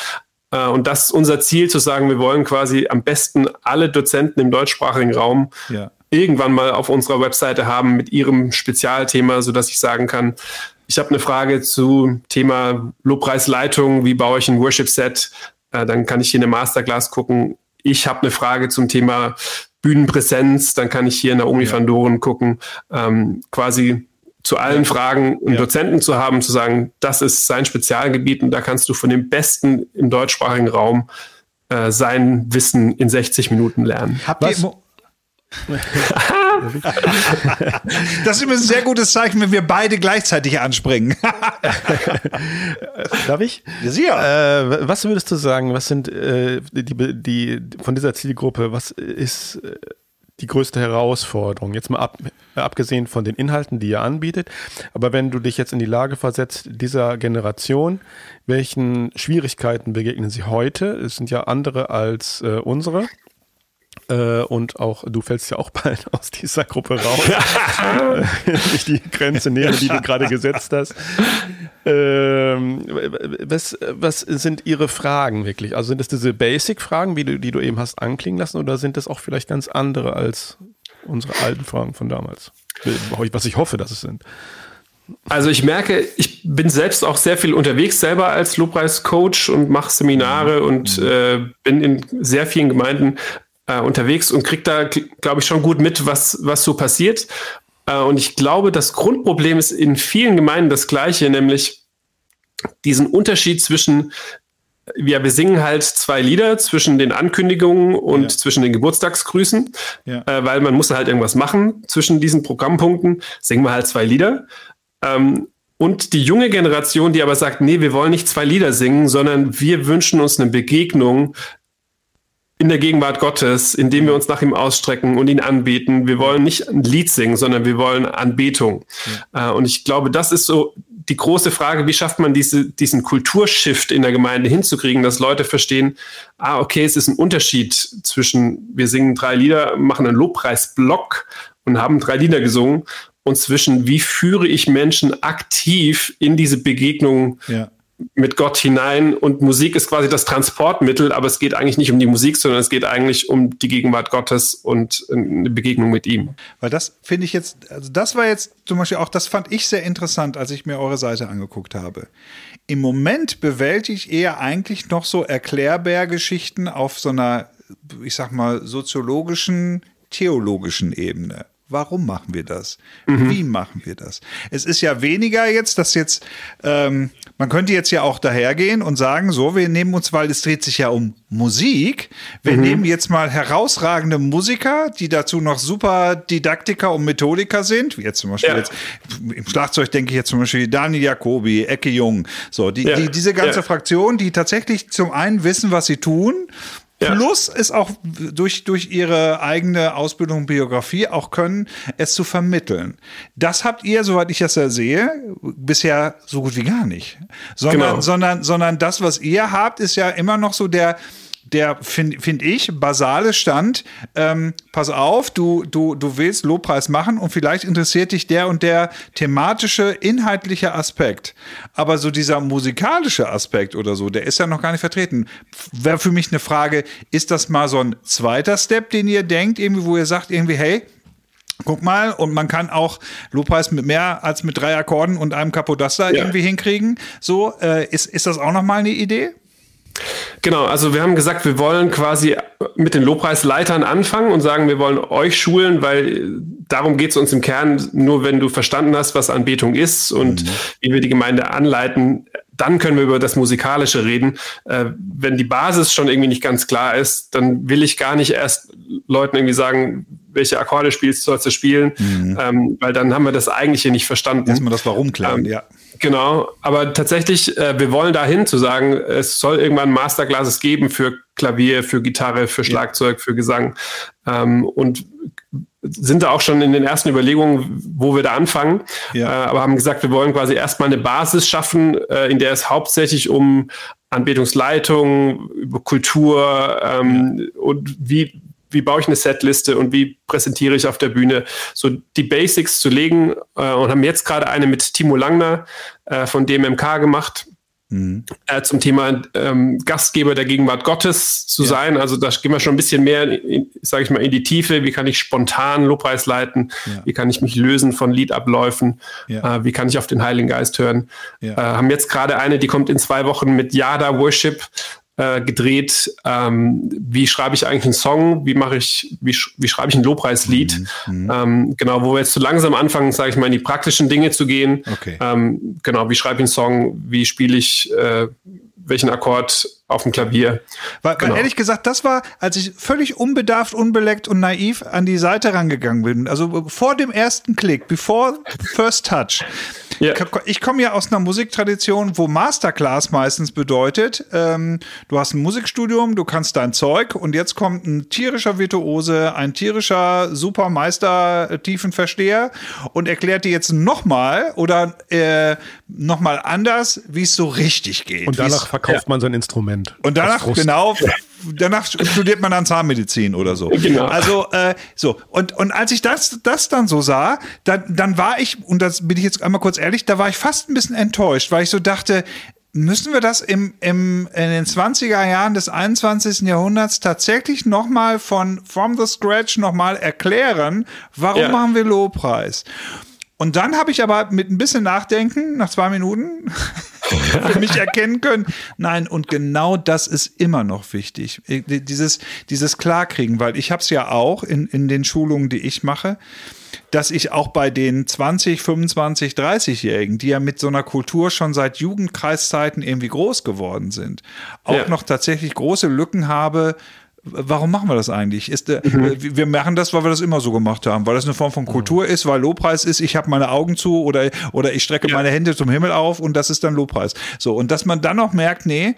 Äh, und das ist unser Ziel, zu sagen, wir wollen quasi am besten alle Dozenten im deutschsprachigen Raum ja irgendwann mal auf unserer Webseite haben mit ihrem Spezialthema, so dass ich sagen kann, ich habe eine Frage zu Thema Lobpreisleitung, wie baue ich ein Worship-Set, äh, dann kann ich hier eine Masterclass gucken. Ich habe eine Frage zum Thema Bühnenpräsenz, dann kann ich hier in der Omi van Doren gucken, ähm, quasi zu allen ja. Fragen einen ja. Dozenten zu haben, zu sagen, das ist sein Spezialgebiet und da kannst du von dem Besten im deutschsprachigen Raum äh, sein Wissen in 60 Minuten lernen. Habt ihr, das ist immer ein sehr gutes Zeichen, wenn wir beide gleichzeitig anspringen. Darf ich? Ja, äh, was würdest du sagen, was sind äh, die, die, von dieser Zielgruppe, was ist äh, die größte Herausforderung? Jetzt mal ab, abgesehen von den Inhalten, die ihr anbietet, aber wenn du dich jetzt in die Lage versetzt, dieser Generation, welchen Schwierigkeiten begegnen sie heute? Es sind ja andere als äh, unsere. Äh, und auch du fällst ja auch bald aus dieser Gruppe raus. Nicht die Grenze näher, die du gerade gesetzt hast. Ähm, was, was sind Ihre Fragen wirklich? Also sind es diese Basic-Fragen, die du, die du eben hast anklingen lassen, oder sind das auch vielleicht ganz andere als unsere alten Fragen von damals? Was ich hoffe, dass es sind. Also ich merke, ich bin selbst auch sehr viel unterwegs selber als Lobpreis-Coach und mache Seminare und mhm. äh, bin in sehr vielen Gemeinden äh, unterwegs und kriege da, glaube ich, schon gut mit, was, was so passiert. Äh, und ich glaube, das Grundproblem ist in vielen Gemeinden das gleiche, nämlich diesen Unterschied zwischen ja, wir singen halt zwei Lieder zwischen den Ankündigungen und ja. zwischen den Geburtstagsgrüßen, ja. äh, weil man muss halt irgendwas machen zwischen diesen Programmpunkten. Singen wir halt zwei Lieder. Ähm, und die junge Generation, die aber sagt, nee, wir wollen nicht zwei Lieder singen, sondern wir wünschen uns eine Begegnung in der Gegenwart Gottes, indem wir uns nach ihm ausstrecken und ihn anbeten. Wir wollen nicht ein Lied singen, sondern wir wollen Anbetung. Ja. Äh, und ich glaube, das ist so die große Frage, wie schafft man diese, diesen Kulturshift in der Gemeinde hinzukriegen, dass Leute verstehen, ah, okay, es ist ein Unterschied zwischen, wir singen drei Lieder, machen einen Lobpreisblock und haben drei Lieder gesungen und zwischen, wie führe ich Menschen aktiv in diese Begegnung ja mit Gott hinein und Musik ist quasi das Transportmittel, aber es geht eigentlich nicht um die Musik, sondern es geht eigentlich um die Gegenwart Gottes und eine Begegnung mit ihm. Weil das finde ich jetzt, also das war jetzt zum Beispiel auch, das fand ich sehr interessant, als ich mir eure Seite angeguckt habe. Im Moment bewältige ich eher eigentlich noch so Erklärbär-Geschichten auf so einer, ich sag mal, soziologischen, theologischen Ebene. Warum machen wir das? Mhm. Wie machen wir das? Es ist ja weniger jetzt, dass jetzt, ähm, man könnte jetzt ja auch dahergehen und sagen, so, wir nehmen uns, weil es dreht sich ja um Musik, wir mhm. nehmen jetzt mal herausragende Musiker, die dazu noch super Didaktiker und Methodiker sind, wie jetzt zum Beispiel ja. jetzt, im Schlagzeug denke ich jetzt zum Beispiel Daniel Jacobi, Ecke Jung, so, die, ja. die diese ganze ja. Fraktion, die tatsächlich zum einen wissen, was sie tun ja. Plus es auch durch, durch ihre eigene Ausbildung und Biografie auch können, es zu vermitteln. Das habt ihr, soweit ich das ja sehe, bisher so gut wie gar nicht. Sondern, genau. sondern, sondern das, was ihr habt, ist ja immer noch so der, der, finde find ich, basale Stand, ähm, pass auf, du, du, du willst Lobpreis machen und vielleicht interessiert dich der und der thematische, inhaltliche Aspekt. Aber so dieser musikalische Aspekt oder so, der ist ja noch gar nicht vertreten. Wäre für mich eine Frage, ist das mal so ein zweiter Step, den ihr denkt, irgendwie, wo ihr sagt, irgendwie, hey, Guck mal, und man kann auch Lobpreis mit mehr als mit drei Akkorden und einem Kapodaster ja. irgendwie hinkriegen. So, äh, ist, ist das auch nochmal eine Idee? Genau, also wir haben gesagt, wir wollen quasi mit den Lobpreisleitern anfangen und sagen, wir wollen euch schulen, weil darum geht es uns im Kern, nur wenn du verstanden hast, was Anbetung ist und mhm. wie wir die Gemeinde anleiten, dann können wir über das Musikalische reden. Äh, wenn die Basis schon irgendwie nicht ganz klar ist, dann will ich gar nicht erst Leuten irgendwie sagen, welche Akkorde spielst, sollst du spielen, mhm. ähm, weil dann haben wir das Eigentliche nicht verstanden. Erstmal das Warum klären, ähm, ja. Genau, aber tatsächlich, äh, wir wollen dahin zu sagen, es soll irgendwann Masterclasses geben für Klavier, für Gitarre, für Schlagzeug, für Gesang. Ähm, und sind da auch schon in den ersten Überlegungen, wo wir da anfangen. Ja. Äh, aber haben gesagt, wir wollen quasi erstmal eine Basis schaffen, äh, in der es hauptsächlich um Anbetungsleitung, über Kultur ähm, ja. und wie, wie baue ich eine Setliste und wie präsentiere ich auf der Bühne, so die Basics zu legen äh, und haben jetzt gerade eine mit Timo Langner äh, von DMMK gemacht, Mhm. Äh, zum Thema ähm, Gastgeber der Gegenwart Gottes zu ja. sein. Also da gehen wir schon ein bisschen mehr, sage ich mal, in die Tiefe. Wie kann ich spontan Lobpreis leiten? Ja. Wie kann ich mich lösen von Liedabläufen? Ja. Äh, wie kann ich auf den Heiligen Geist hören? Äh, haben jetzt gerade eine, die kommt in zwei Wochen mit Yada Worship äh, gedreht. Ähm, wie schreibe ich eigentlich einen Song? Wie mache ich, wie, wie schreibe ich ein Lobpreislied? Mhm, mhm. ähm, genau, wo wir jetzt so langsam anfangen, sage ich mal, in die praktischen Dinge zu gehen. Okay. Ähm, genau, wie schreibe ich einen Song? Wie spiele ich äh, welchen Akkord auf dem Klavier. Weil, genau. weil, ehrlich gesagt, das war, als ich völlig unbedarft, unbeleckt und naiv an die Seite rangegangen bin, also vor dem ersten Klick, before first touch. Ja. Ich komme ja aus einer Musiktradition, wo Masterclass meistens bedeutet, ähm, du hast ein Musikstudium, du kannst dein Zeug und jetzt kommt ein tierischer Virtuose, ein tierischer Supermeister, äh, Tiefenversteher und erklärt dir jetzt nochmal oder äh, nochmal anders, wie es so richtig geht. Und danach verkauft ja. man sein Instrument. Und danach, genau, danach studiert man dann Zahnmedizin oder so. Genau. Also, äh, so. Und, und als ich das, das dann so sah, dann, dann war ich, und das bin ich jetzt einmal kurz ehrlich, da war ich fast ein bisschen enttäuscht, weil ich so dachte, müssen wir das im, im, in den 20er Jahren des 21. Jahrhunderts tatsächlich nochmal von from the scratch nochmal erklären, warum ja. machen wir Lobpreis? Und dann habe ich aber mit ein bisschen Nachdenken, nach zwei Minuten, für mich erkennen können, nein, und genau das ist immer noch wichtig. Dieses, dieses Klarkriegen, weil ich habe es ja auch in, in den Schulungen, die ich mache, dass ich auch bei den 20, 25, 30-Jährigen, die ja mit so einer Kultur schon seit Jugendkreiszeiten irgendwie groß geworden sind, auch ja. noch tatsächlich große Lücken habe, warum machen wir das eigentlich? Ist, äh, mhm. Wir machen das, weil wir das immer so gemacht haben, weil das eine Form von Kultur mhm. ist, weil Lobpreis ist, ich habe meine Augen zu oder, oder ich strecke ja. meine Hände zum Himmel auf und das ist dann Lobpreis. So, und dass man dann noch merkt, nee,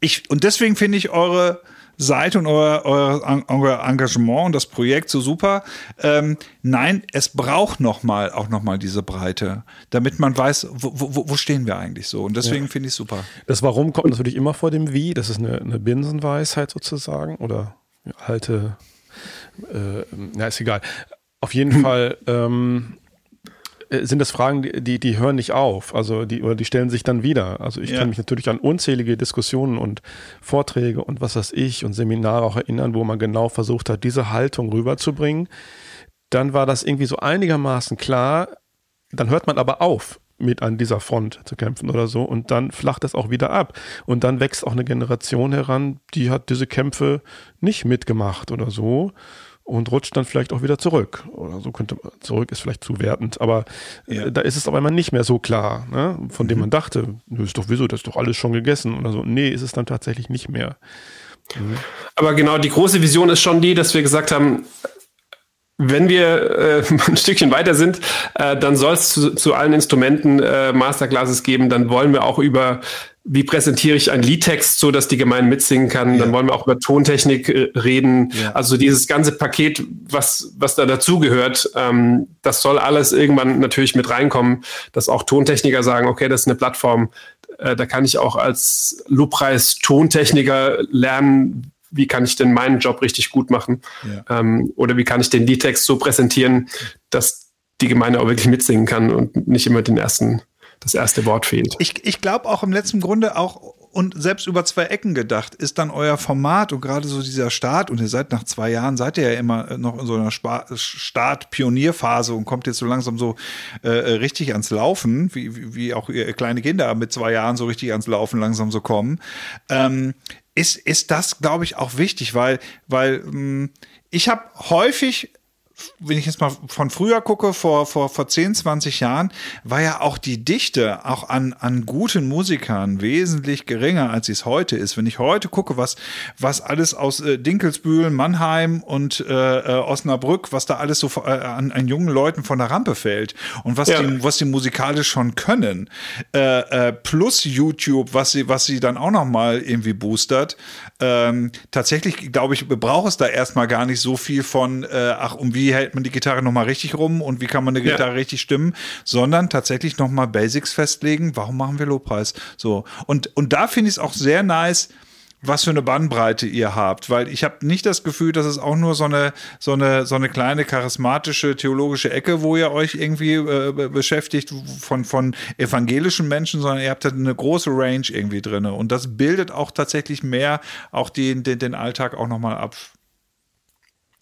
ich, und deswegen finde ich eure seid und euer, euer, Engagement und das Projekt so super. Ähm, nein, es braucht noch mal, auch noch mal diese Breite, damit man weiß, wo, wo, wo stehen wir eigentlich so. Und deswegen ja. finde ich es super. Das Warum kommt natürlich immer vor dem Wie. Das ist eine, eine Binsenweisheit sozusagen oder alte, äh, na ist egal. Auf jeden Fall ähm, äh, sind das Fragen, die, die hören nicht auf, also die, oder die stellen sich dann wieder. Also ich ja. kann mich natürlich an unzählige Diskussionen und Vorträge und was weiß ich und Seminare auch erinnern, wo man genau versucht hat, diese Haltung rüberzubringen. Dann war das irgendwie so einigermaßen klar, dann hört man aber auf, mit an dieser Front zu kämpfen oder so. Und dann flacht es auch wieder ab. Und dann wächst auch eine Generation heran, die hat diese Kämpfe nicht mitgemacht oder so und rutscht dann vielleicht auch wieder zurück. Oder so könnte man, zurück ist vielleicht zu wertend, aber äh, ja. äh, da ist es auf einmal nicht mehr so klar, ne? von dem mhm. man dachte, das ist doch wieso, das ist doch alles schon gegessen oder so. Nee, ist es dann tatsächlich nicht mehr. Mhm. Aber genau, die große Vision ist schon die, dass wir gesagt haben, wenn wir äh, ein Stückchen weiter sind, äh, dann soll es zu, zu, allen Instrumenten äh, Masterclasses geben. Dann wollen wir auch über wie präsentiere ich einen Liedtext, so dass die Gemeinde mitsingen kann. Ja. Dann wollen wir auch über Tontechnik äh, reden. Ja. Also dieses ganze Paket, was, was da dazugehört, ähm, das soll alles irgendwann natürlich mit reinkommen, dass auch Tontechniker sagen, okay, das ist eine Plattform, äh, da kann ich auch als Lobpreis-Tontechniker lernen, wie kann ich denn meinen Job richtig gut machen? Ja. Ähm, oder wie kann ich den Liedtext so präsentieren, dass die Gemeinde auch wirklich mitsingen kann und nicht immer den ersten das erste Wort fehlt. Ich, ich glaube auch im letzten Grunde auch und selbst über zwei Ecken gedacht, ist dann euer Format und gerade so dieser Start, und ihr seid nach zwei Jahren, seid ihr ja immer noch in so einer Start-Pionierphase und kommt jetzt so langsam so äh, richtig ans Laufen, wie, wie, auch ihr kleine Kinder mit zwei Jahren so richtig ans Laufen langsam so kommen. Ähm, ist, ist das, glaube ich, auch wichtig, weil, weil mh, hm, ich habe häufig wenn ich jetzt mal von früher gucke, vor, vor, vor 10, 20 Jahren, war ja auch die Dichte auch an, an guten Musikern wesentlich geringer, als sie es heute ist. Wenn ich heute gucke, was, was alles aus äh, Dinkelsbühl, Mannheim und äh, äh, Osnabrück, was da alles so äh, an, an jungen Leuten von der Rampe fällt und was, ja. die, was die musikalisch schon können, äh, äh, plus YouTube, was sie, was sie dann auch noch mal irgendwie boostert. Ähm, tatsächlich, glaube ich, braucht es da erstmal gar nicht so viel von, äh, ach, um wie hält man die Gitarre nochmal richtig rum und wie kann man eine Gitarre ja. richtig stimmen, sondern tatsächlich nochmal Basics festlegen, warum machen wir Lobpreis? So. Und, und da finde ich es auch sehr nice, was für eine Bandbreite ihr habt, weil ich habe nicht das Gefühl, dass es auch nur so eine so eine so eine kleine charismatische theologische Ecke, wo ihr euch irgendwie äh, beschäftigt von von evangelischen Menschen, sondern ihr habt eine große Range irgendwie drin und das bildet auch tatsächlich mehr auch den den, den Alltag auch noch mal ab.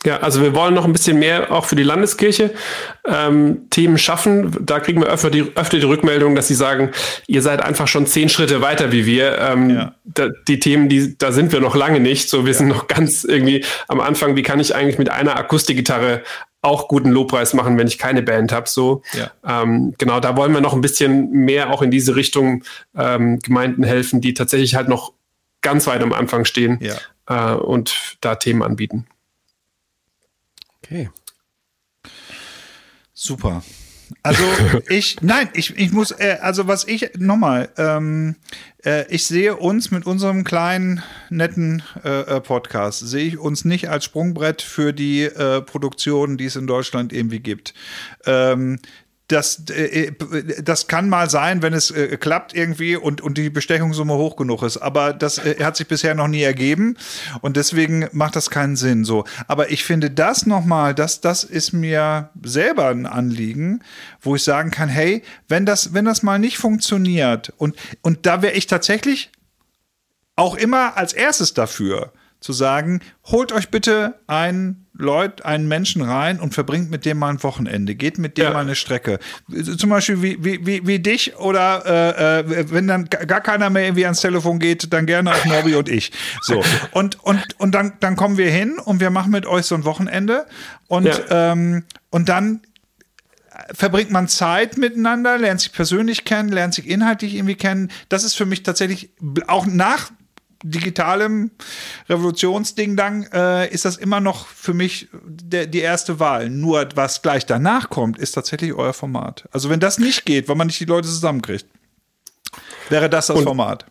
Ja, also wir wollen noch ein bisschen mehr auch für die Landeskirche ähm, Themen schaffen. Da kriegen wir öfter die, öfter die Rückmeldung, dass sie sagen, ihr seid einfach schon zehn Schritte weiter wie wir. Ähm, ja. da, die Themen, die, da sind wir noch lange nicht. So, wir ja. sind noch ganz irgendwie am Anfang. Wie kann ich eigentlich mit einer Akustikgitarre auch guten Lobpreis machen, wenn ich keine Band habe. So, ja. ähm, genau, da wollen wir noch ein bisschen mehr auch in diese Richtung ähm, Gemeinden helfen, die tatsächlich halt noch ganz weit am Anfang stehen äh, und da Themen anbieten. Okay. Super. Also ich, nein, ich, ich muss, äh, also was ich, nochmal, ähm, äh, ich sehe uns mit unserem kleinen, netten äh, äh Podcast, sehe ich uns nicht als Sprungbrett für die äh, Produktionen, die es in Deutschland irgendwie gibt. Ähm, das, äh, äh, das kann mal sein, wenn es äh, klappt irgendwie und, und die Bestechungssumme hoch genug ist. Aber das äh, hat sich bisher noch nie ergeben und deswegen macht das keinen Sinn. So, aber ich finde das nochmal, das, das ist mir selber ein Anliegen, wo ich sagen kann, hey, wenn das, wenn das mal nicht funktioniert und, und da wäre ich tatsächlich auch immer als erstes dafür zu sagen, holt euch bitte einen Leut, einen Menschen rein und verbringt mit dem mal ein Wochenende, geht mit dem ja. mal eine Strecke. Zum Beispiel wie, wie, wie, wie dich oder äh, äh wenn dann gar keiner mehr irgendwie ans Telefon geht, dann gerne auch Norbi und ich. So. Und, und, und dann, dann kommen wir hin und wir machen mit euch so ein Wochenende und, ja. ähm, und dann verbringt man Zeit miteinander, lernt sich persönlich kennen, lernt sich inhaltlich irgendwie kennen. Das ist für mich tatsächlich auch nach digitalem Revolutionsding dann äh, ist das immer noch für mich der, die erste Wahl. Nur was gleich danach kommt, ist tatsächlich euer Format. Also wenn das nicht geht, weil man nicht die Leute zusammenkriegt, wäre das das und, Format.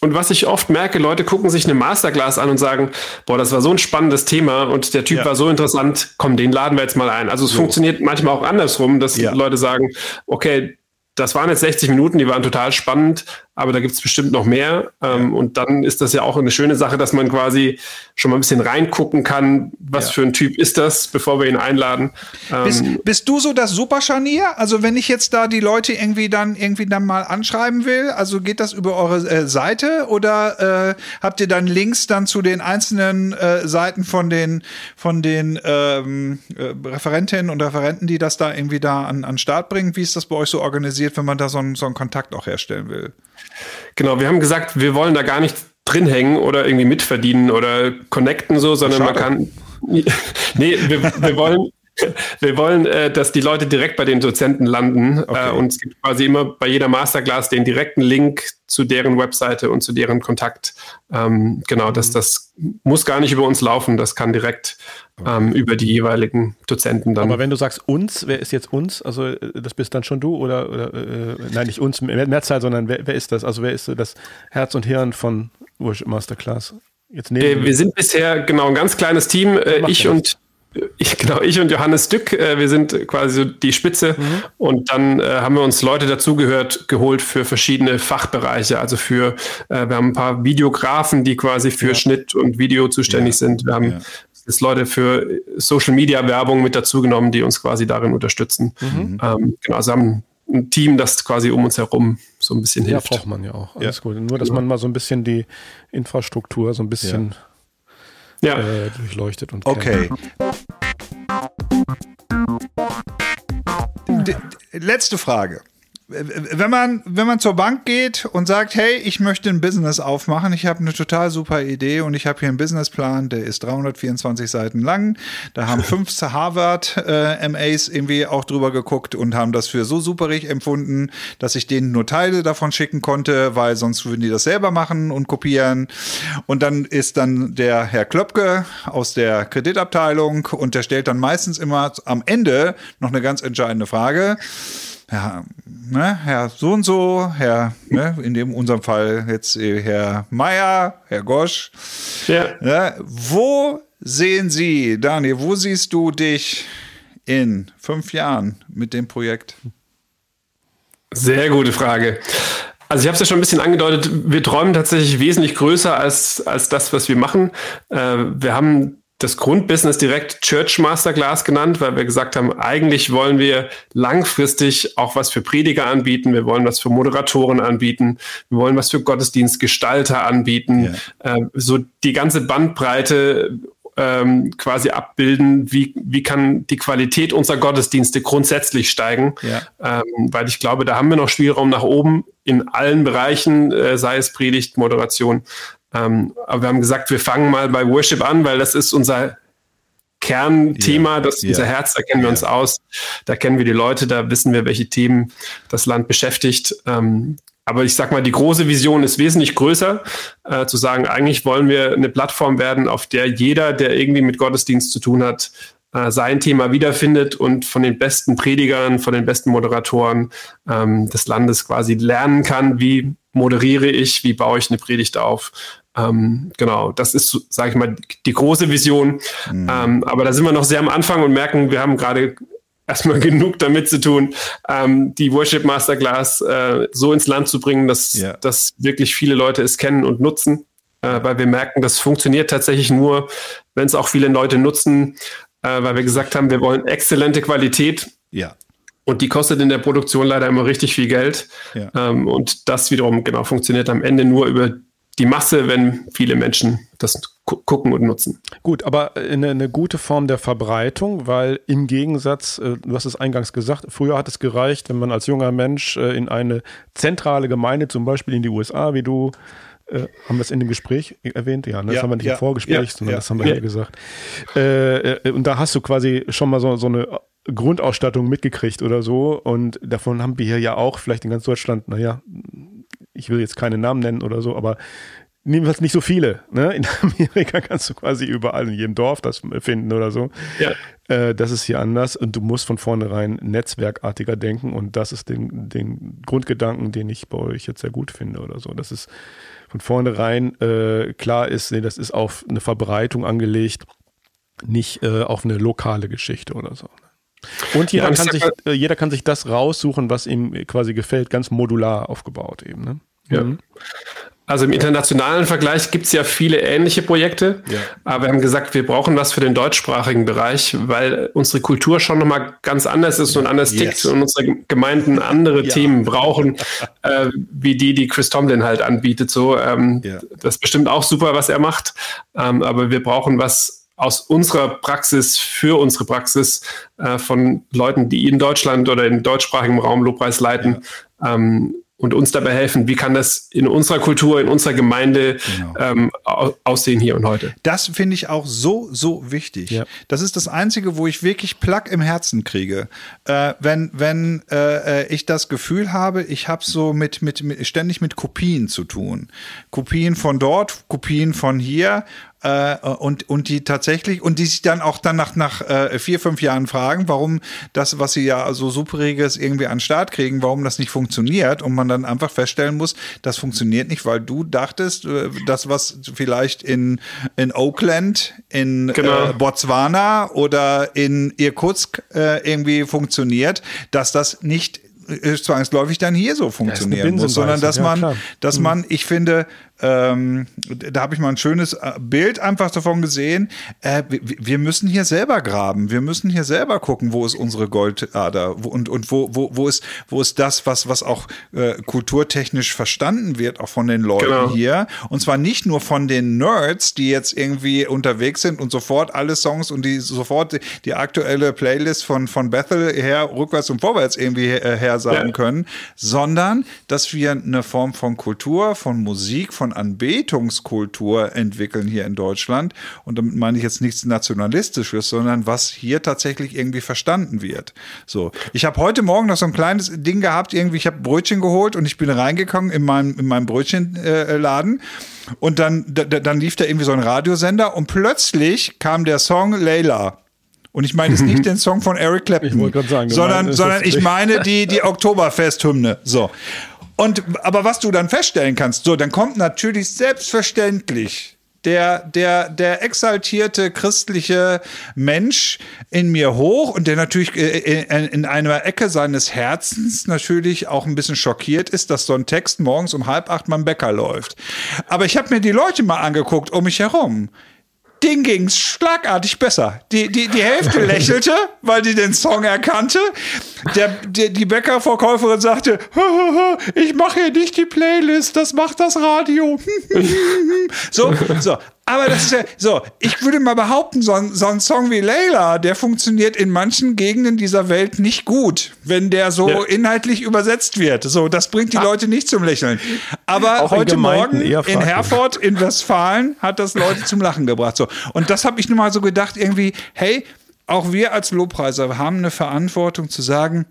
Und was ich oft merke, Leute gucken sich eine Masterclass an und sagen, boah, das war so ein spannendes Thema und der Typ ja. war so interessant, komm, den laden wir jetzt mal ein. Also es so. funktioniert manchmal auch andersrum, dass ja. Leute sagen, okay, das waren jetzt 60 Minuten, die waren total spannend, aber da gibt es bestimmt noch mehr. Ähm. Und dann ist das ja auch eine schöne Sache, dass man quasi schon mal ein bisschen reingucken kann, was ja. für ein Typ ist das, bevor wir ihn einladen. Bist, ähm, bist du so das Superscharnier? Also wenn ich jetzt da die Leute irgendwie dann irgendwie dann mal anschreiben will, also geht das über eure äh, Seite oder äh, habt ihr dann Links dann zu den einzelnen äh, Seiten von den von den ähm, äh, Referentinnen und Referenten, die das da irgendwie da an, an Start bringen? Wie ist das bei euch so organisiert, wenn man da so einen, so einen Kontakt auch herstellen will? Genau, wir haben gesagt, wir wollen da gar nicht drin hängen oder irgendwie mitverdienen oder connecten so, sondern Schade. man kann. nee, wir, wir wollen. Wir wollen, äh, dass die Leute direkt bei den Dozenten landen. Äh, okay. Äh, und es gibt quasi immer bei jeder Masterclass den direkten Link zu deren Webseite und zu deren Kontakt. Ähm, genau, mhm. dass das muss gar nicht über uns laufen. Das kann direkt ähm, über die jeweiligen Dozenten dann. Aber wenn du sagst uns, wer ist jetzt uns? Also äh, das bist dann schon du oder, oder äh, nein, nicht uns, Mehrzahl, sondern wer, wer, ist das? Also wer ist das Herz und Hirn von Worship Masterclass? Jetzt äh, wir sind bisher genau ein ganz kleines Team. Äh, ich und ich, genau, ich und Johannes Dück, äh, wir sind quasi so die Spitze mhm. und dann äh, haben wir uns Leute dazugehört, geholt für verschiedene Fachbereiche, also für, äh, wir haben ein paar Videografen, die quasi für ja. Schnitt und Video zuständig ja. sind. Wir haben ja. jetzt Leute für Social Media Werbung mit dazu genommen, die uns quasi darin unterstützen. Mhm. Ähm, genau, also haben ein Team, das quasi um uns herum so ein bisschen hilft. Ja, braucht man ja auch. Alles gut. Nur, dass genau. man mal so ein bisschen die Infrastruktur so ein bisschen ja. Äh, durchleuchtet und Okay. Letzte Frage wenn man, wenn man zur Bank geht und sagt, hey, ich möchte ein Business aufmachen, ich habe eine total super Idee und ich habe hier einen Businessplan, der ist 324 Seiten lang. Da haben fünf Harvard äh, MAs irgendwie auch drüber geguckt und haben das für so superig empfunden, dass ich denen nur Teile davon schicken konnte, weil sonst würden die das selber machen und kopieren. Und dann ist dann der Herr Klöpke aus der Kreditabteilung und der stellt dann meistens immer am Ende noch eine ganz entscheidende Frage. Herr, ne, Herr so und so, Herr, ne, in dem unserem Fall jetzt äh, Herr Meier, Herr Gosch. Ja. Ne, wo sehen Sie, Daniel, wo siehst du dich in fünf Jahren mit dem Projekt? Sehr gute Frage. Also ich habe es ja schon ein bisschen angedeutet, wir träumen tatsächlich wesentlich größer als, als das, was wir machen. Äh, wir haben das Grundbusiness direkt Church Masterclass genannt, weil wir gesagt haben, eigentlich wollen wir langfristig auch was für Prediger anbieten, wir wollen was für Moderatoren anbieten, wir wollen was für Gottesdienstgestalter anbieten, ja. äh, so die ganze Bandbreite ähm, quasi abbilden, wie, wie kann die Qualität unserer Gottesdienste grundsätzlich steigen, ja. ähm, weil ich glaube, da haben wir noch Spielraum nach oben in allen Bereichen, äh, sei es Predigt, Moderation, ähm, aber wir haben gesagt, wir fangen mal bei Worship an, weil das ist unser Kernthema, das ist ja. unser Herz, da kennen wir ja. uns aus, da kennen wir die Leute, da wissen wir, welche Themen das Land beschäftigt. Ähm, aber ich sag mal, die große Vision ist wesentlich größer, äh, zu sagen, eigentlich wollen wir eine Plattform werden, auf der jeder, der irgendwie mit Gottesdienst zu tun hat, äh, sein Thema wiederfindet und von den besten Predigern, von den besten Moderatoren ähm, des Landes quasi lernen kann, wie moderiere ich, wie baue ich eine Predigt auf. Ähm, genau, das ist, sage ich mal, die große Vision. Mhm. Ähm, aber da sind wir noch sehr am Anfang und merken, wir haben gerade erstmal genug damit zu tun, ähm, die Worship Masterclass äh, so ins Land zu bringen, dass, ja. dass wirklich viele Leute es kennen und nutzen. Äh, weil wir merken, das funktioniert tatsächlich nur, wenn es auch viele Leute nutzen, äh, weil wir gesagt haben, wir wollen exzellente Qualität. Ja. Und die kostet in der Produktion leider immer richtig viel Geld. Ja. Ähm, und das wiederum genau funktioniert am Ende nur über die Masse, wenn viele Menschen das gucken und nutzen. Gut, aber eine, eine, gute Form der Verbreitung, weil im Gegensatz, äh, du hast es eingangs gesagt, früher hat es gereicht, wenn man als junger Mensch äh, in eine zentrale Gemeinde, zum Beispiel in die USA, wie du, äh, haben wir es in dem Gespräch erwähnt? Ja, ne? das ja, haben wir nicht ja, im Vorgespräch, ja, sondern das haben wir hier gesagt. Und da hast du quasi schon mal so, so eine Grundausstattung mitgekriegt oder so. Und davon haben wir hier ja auch, vielleicht in ganz Deutschland, naja, ich will jetzt keine Namen nennen oder so, aber Jedenfalls nicht so viele. Ne? In Amerika kannst du quasi überall in jedem Dorf das finden oder so. Ja. Äh, das ist hier anders und du musst von vornherein netzwerkartiger denken und das ist den, den Grundgedanken, den ich bei euch jetzt sehr gut finde oder so. Das ist von vornherein äh, klar ist, nee, das ist auf eine Verbreitung angelegt, nicht äh, auf eine lokale Geschichte oder so. Und jeder, ja, kann sich, äh, jeder kann sich das raussuchen, was ihm quasi gefällt, ganz modular aufgebaut eben. Ne? Ja. Mhm. Also im internationalen Vergleich gibt es ja viele ähnliche Projekte, ja. aber wir haben gesagt, wir brauchen was für den deutschsprachigen Bereich, weil unsere Kultur schon nochmal ganz anders ist und anders yes. tickt und unsere Gemeinden andere ja. Themen brauchen, äh, wie die, die Chris Tomlin halt anbietet. So, ähm, ja. Das ist bestimmt auch super, was er macht, ähm, aber wir brauchen was aus unserer Praxis für unsere Praxis äh, von Leuten, die in Deutschland oder in deutschsprachigem Raum Lobpreis leiten. Ähm, und uns dabei helfen, wie kann das in unserer Kultur, in unserer Gemeinde genau. ähm, aussehen hier und heute. Das finde ich auch so, so wichtig. Ja. Das ist das Einzige, wo ich wirklich Plack im Herzen kriege. Äh, wenn wenn äh, äh ich das Gefühl habe, ich habe so mit, mit, mit, ständig mit Kopien zu tun. Kopien von dort, Kopien von hier äh, und, und die tatsächlich, und die sich dann auch dann nach, nach äh, vier, fünf Jahren fragen, warum das, was sie ja so superiges irgendwie an den Start kriegen, warum das nicht funktioniert und man dann einfach feststellen muss, das funktioniert nicht, weil du dachtest, äh, das, was vielleicht in, in Oakland, in genau. äh, Botswana oder in Irkutsk äh, irgendwie funktioniert, dass das nicht äh, zwangsläufig dann hier so funktionieren muss, sondern dass man, ja, dass man, ich finde, ähm, da habe ich mal ein schönes äh, Bild einfach davon gesehen. Äh, wir müssen hier selber graben. Wir müssen hier selber gucken, wo ist unsere Goldader und, und wo, wo, wo, ist, wo ist das, was, was auch äh, kulturtechnisch verstanden wird, auch von den Leuten genau. hier. Und zwar nicht nur von den Nerds, die jetzt irgendwie unterwegs sind und sofort alle Songs und die sofort die aktuelle Playlist von, von Bethel her, rückwärts und vorwärts irgendwie her, her sagen ja. können, sondern dass wir eine Form von Kultur, von Musik, von von Anbetungskultur entwickeln hier in Deutschland. Und damit meine ich jetzt nichts Nationalistisches, sondern was hier tatsächlich irgendwie verstanden wird. So, ich habe heute Morgen noch so ein kleines Ding gehabt, irgendwie, ich habe Brötchen geholt und ich bin reingekommen in meinem, in meinem Brötchenladen. Äh, und dann, dann lief da irgendwie so ein Radiosender und plötzlich kam der Song Layla. Und ich meine jetzt nicht den Song von Eric Clapton, sagen, sondern, sondern ich meine die, die Oktoberfest-Hymne. So. Und aber was du dann feststellen kannst, so, dann kommt natürlich selbstverständlich der, der, der exaltierte christliche Mensch in mir hoch und der natürlich äh, in, in einer Ecke seines Herzens natürlich auch ein bisschen schockiert ist, dass so ein Text morgens um halb acht beim Bäcker läuft. Aber ich habe mir die Leute mal angeguckt um mich herum denen ging es schlagartig besser. Die, die, die Hälfte lächelte, weil die den Song erkannte. Der, der, die Bäckerverkäuferin sagte, ich mache hier nicht die Playlist, das macht das Radio. so, so. Aber das ist ja so, ich würde mal behaupten, so ein, so ein Song wie Layla, der funktioniert in manchen Gegenden dieser Welt nicht gut, wenn der so ja. inhaltlich übersetzt wird. So, das bringt die ah. Leute nicht zum Lächeln. Aber Auch heute Morgen in Herford in Westfalen hat das Leute zum Lachen gebracht. So. Und das habe ich nun mal so gedacht, irgendwie, hey, auch wir als Lobpreiser haben eine Verantwortung zu sagen,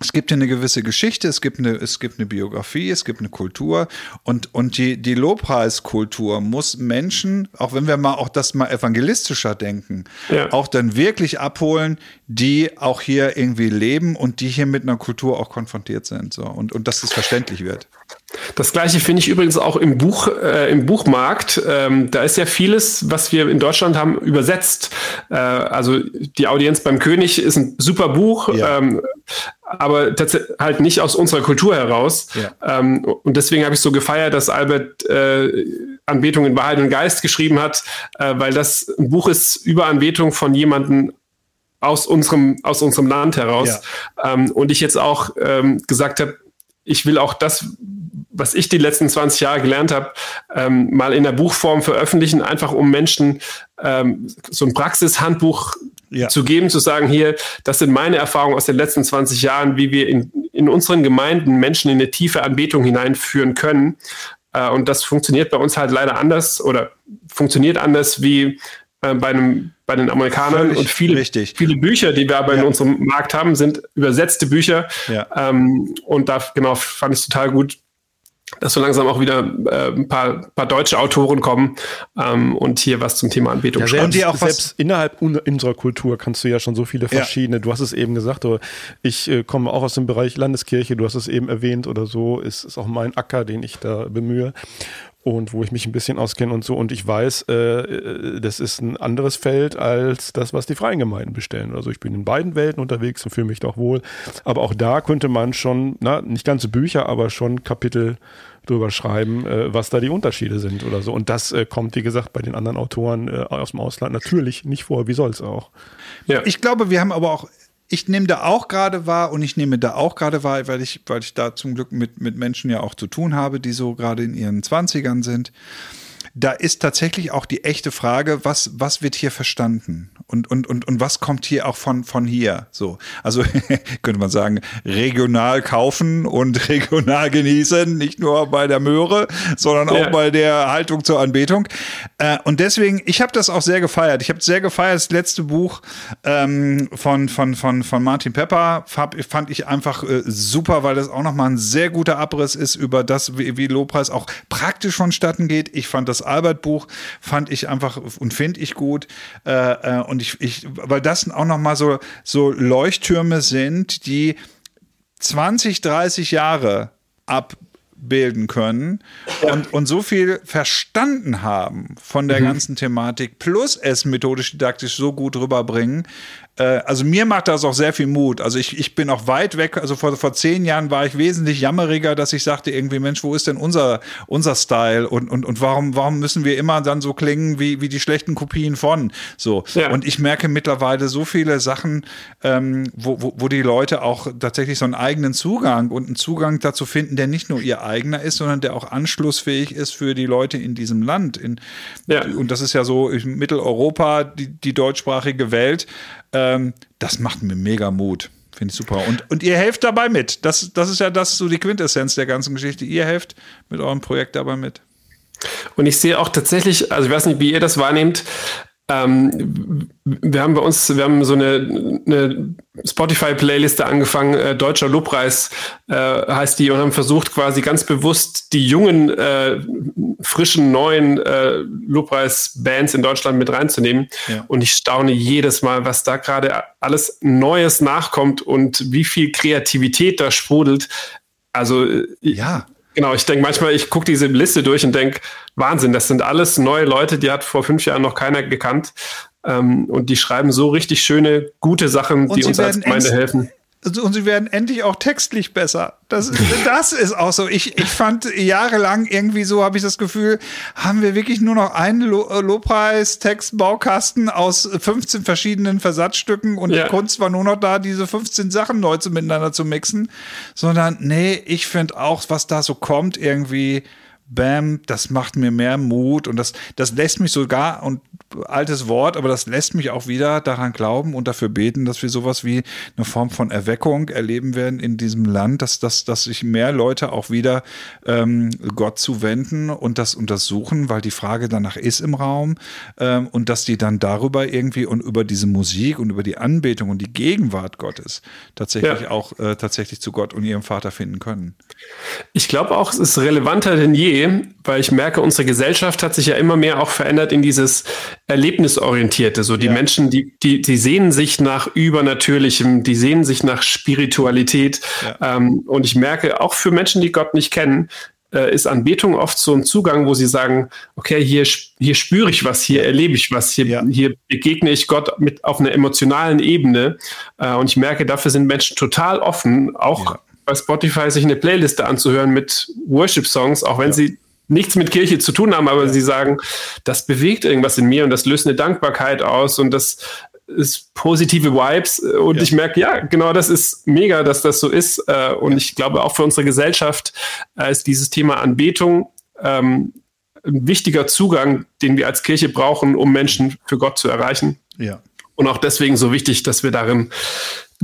es gibt eine gewisse Geschichte, es gibt eine, es gibt eine Biografie, es gibt eine Kultur und, und die, die Lobpreiskultur muss Menschen, auch wenn wir mal auch das mal evangelistischer denken, ja. auch dann wirklich abholen, die auch hier irgendwie leben und die hier mit einer Kultur auch konfrontiert sind. So. Und, und dass das verständlich wird. Das gleiche finde ich übrigens auch im Buch, äh, im Buchmarkt. Ähm, da ist ja vieles, was wir in Deutschland haben, übersetzt. Äh, also die Audienz beim König ist ein super Buch, ja. ähm, aber tatsächlich halt nicht aus unserer Kultur heraus. Ja. Ähm, und deswegen habe ich so gefeiert, dass Albert äh, Anbetung in Wahrheit und Geist geschrieben hat, äh, weil das ein Buch ist über Anbetung von jemandem aus unserem, aus unserem Land heraus. Ja. Ähm, und ich jetzt auch ähm, gesagt habe, ich will auch das was ich die letzten 20 Jahre gelernt habe, ähm, mal in der Buchform veröffentlichen, einfach um Menschen ähm, so ein Praxishandbuch ja. zu geben, zu sagen, hier, das sind meine Erfahrungen aus den letzten 20 Jahren, wie wir in, in unseren Gemeinden Menschen in eine tiefe Anbetung hineinführen können. Äh, und das funktioniert bei uns halt leider anders oder funktioniert anders wie äh, bei, einem, bei den Amerikanern. Völlig und viele, richtig. viele Bücher, die wir aber ja. in unserem Markt haben, sind übersetzte Bücher. Ja. Ähm, und da genau fand ich es total gut, dass so langsam auch wieder äh, ein paar, paar deutsche Autoren kommen ähm, und hier was zum Thema Anbetung ja, schreiben. Und die auch selbst innerhalb unserer Kultur kannst du ja schon so viele verschiedene, ja. du hast es eben gesagt, ich äh, komme auch aus dem Bereich Landeskirche, du hast es eben erwähnt oder so, ist, ist auch mein Acker, den ich da bemühe und wo ich mich ein bisschen auskenne und so. Und ich weiß, äh, äh, das ist ein anderes Feld als das, was die freien Gemeinden bestellen. Also ich bin in beiden Welten unterwegs und fühle mich doch wohl. Aber auch da könnte man schon, na, nicht ganze Bücher, aber schon Kapitel drüber schreiben, äh, was da die Unterschiede sind oder so. Und das äh, kommt, wie gesagt, bei den anderen Autoren äh, aus dem Ausland natürlich nicht vor. Wie soll es auch? Ja. Ich glaube, wir haben aber auch ich nehme da auch gerade wahr und ich nehme da auch gerade wahr, weil ich, weil ich da zum Glück mit, mit Menschen ja auch zu tun habe, die so gerade in ihren Zwanzigern sind. Da ist tatsächlich auch die echte Frage, was, was wird hier verstanden? und, und, und, und was kommt hier auch von, von hier? So, also könnte man sagen, regional kaufen und regional genießen, nicht nur bei der Möhre, sondern ja. auch bei der Haltung zur Anbetung. Äh, und deswegen, ich habe das auch sehr gefeiert. Ich habe sehr gefeiert, das letzte Buch ähm, von, von, von, von Martin Pepper fand, fand ich einfach äh, super, weil das auch nochmal ein sehr guter Abriss ist über das, wie, wie Lobpreis auch praktisch vonstatten geht. Ich fand das Albert-Buch, fand ich einfach und finde ich gut. Äh, äh und ich, ich, weil das auch nochmal so, so Leuchttürme sind, die 20, 30 Jahre abbilden können ja. und, und so viel verstanden haben von der mhm. ganzen Thematik, plus es methodisch didaktisch so gut rüberbringen, also mir macht das auch sehr viel Mut. Also ich, ich bin auch weit weg. Also vor, vor zehn Jahren war ich wesentlich jammeriger, dass ich sagte irgendwie, Mensch, wo ist denn unser, unser Style? Und, und, und warum, warum müssen wir immer dann so klingen wie, wie die schlechten Kopien von? So. Ja. Und ich merke mittlerweile so viele Sachen, ähm, wo, wo, wo die Leute auch tatsächlich so einen eigenen Zugang und einen Zugang dazu finden, der nicht nur ihr eigener ist, sondern der auch anschlussfähig ist für die Leute in diesem Land. In, ja. Und das ist ja so Mitteleuropa, die, die deutschsprachige Welt. Ähm, das macht mir mega Mut. Finde ich super. Und, und ihr helft dabei mit. Das, das ist ja das so die Quintessenz der ganzen Geschichte. Ihr helft mit eurem Projekt dabei mit. Und ich sehe auch tatsächlich, also ich weiß nicht, wie ihr das wahrnehmt, ähm, wir haben bei uns, wir haben so eine, eine Spotify-Playliste angefangen, äh, Deutscher Lobpreis äh, heißt die, und haben versucht quasi ganz bewusst die jungen, äh, frischen, neuen äh, Lobpreis-Bands in Deutschland mit reinzunehmen. Ja. Und ich staune jedes Mal, was da gerade alles Neues nachkommt und wie viel Kreativität da sprudelt. Also äh, ja. Genau, ich denke manchmal, ich gucke diese Liste durch und denke, Wahnsinn, das sind alles neue Leute, die hat vor fünf Jahren noch keiner gekannt. Ähm, und die schreiben so richtig schöne, gute Sachen, und die uns als Gemeinde helfen. Also, und sie werden endlich auch textlich besser. Das, das ist auch so. Ich, ich fand jahrelang irgendwie so, habe ich das Gefühl, haben wir wirklich nur noch einen Lo Lobpreis-Text-Baukasten aus 15 verschiedenen Versatzstücken und ja. die Kunst war nur noch da, diese 15 Sachen neu zu miteinander zu mixen. Sondern, nee, ich finde auch, was da so kommt, irgendwie bam, das macht mir mehr Mut und das, das lässt mich sogar, und altes Wort, aber das lässt mich auch wieder daran glauben und dafür beten, dass wir sowas wie eine Form von Erweckung erleben werden in diesem Land, dass, dass, dass sich mehr Leute auch wieder ähm, Gott zuwenden und das untersuchen, weil die Frage danach ist im Raum ähm, und dass die dann darüber irgendwie und über diese Musik und über die Anbetung und die Gegenwart Gottes tatsächlich ja. auch äh, tatsächlich zu Gott und ihrem Vater finden können. Ich glaube auch, es ist relevanter denn je, weil ich merke, unsere Gesellschaft hat sich ja immer mehr auch verändert in dieses Erlebnisorientierte. So die ja. Menschen, die, die, die sehnen sich nach Übernatürlichem, die sehnen sich nach Spiritualität. Ja. Ähm, und ich merke, auch für Menschen, die Gott nicht kennen, äh, ist Anbetung oft so ein Zugang, wo sie sagen, okay, hier, hier spüre ich was, hier erlebe ich was, hier, ja. hier begegne ich Gott mit auf einer emotionalen Ebene. Äh, und ich merke, dafür sind Menschen total offen, auch bei Spotify sich eine Playliste anzuhören mit Worship-Songs, auch wenn ja. sie nichts mit Kirche zu tun haben, aber ja. sie sagen, das bewegt irgendwas in mir und das löst eine Dankbarkeit aus und das ist positive Vibes und ja. ich merke, ja, genau das ist mega, dass das so ist. Äh, und ich glaube auch für unsere Gesellschaft äh, ist dieses Thema Anbetung ähm, ein wichtiger Zugang, den wir als Kirche brauchen, um Menschen für Gott zu erreichen. Ja. Und auch deswegen so wichtig, dass wir darin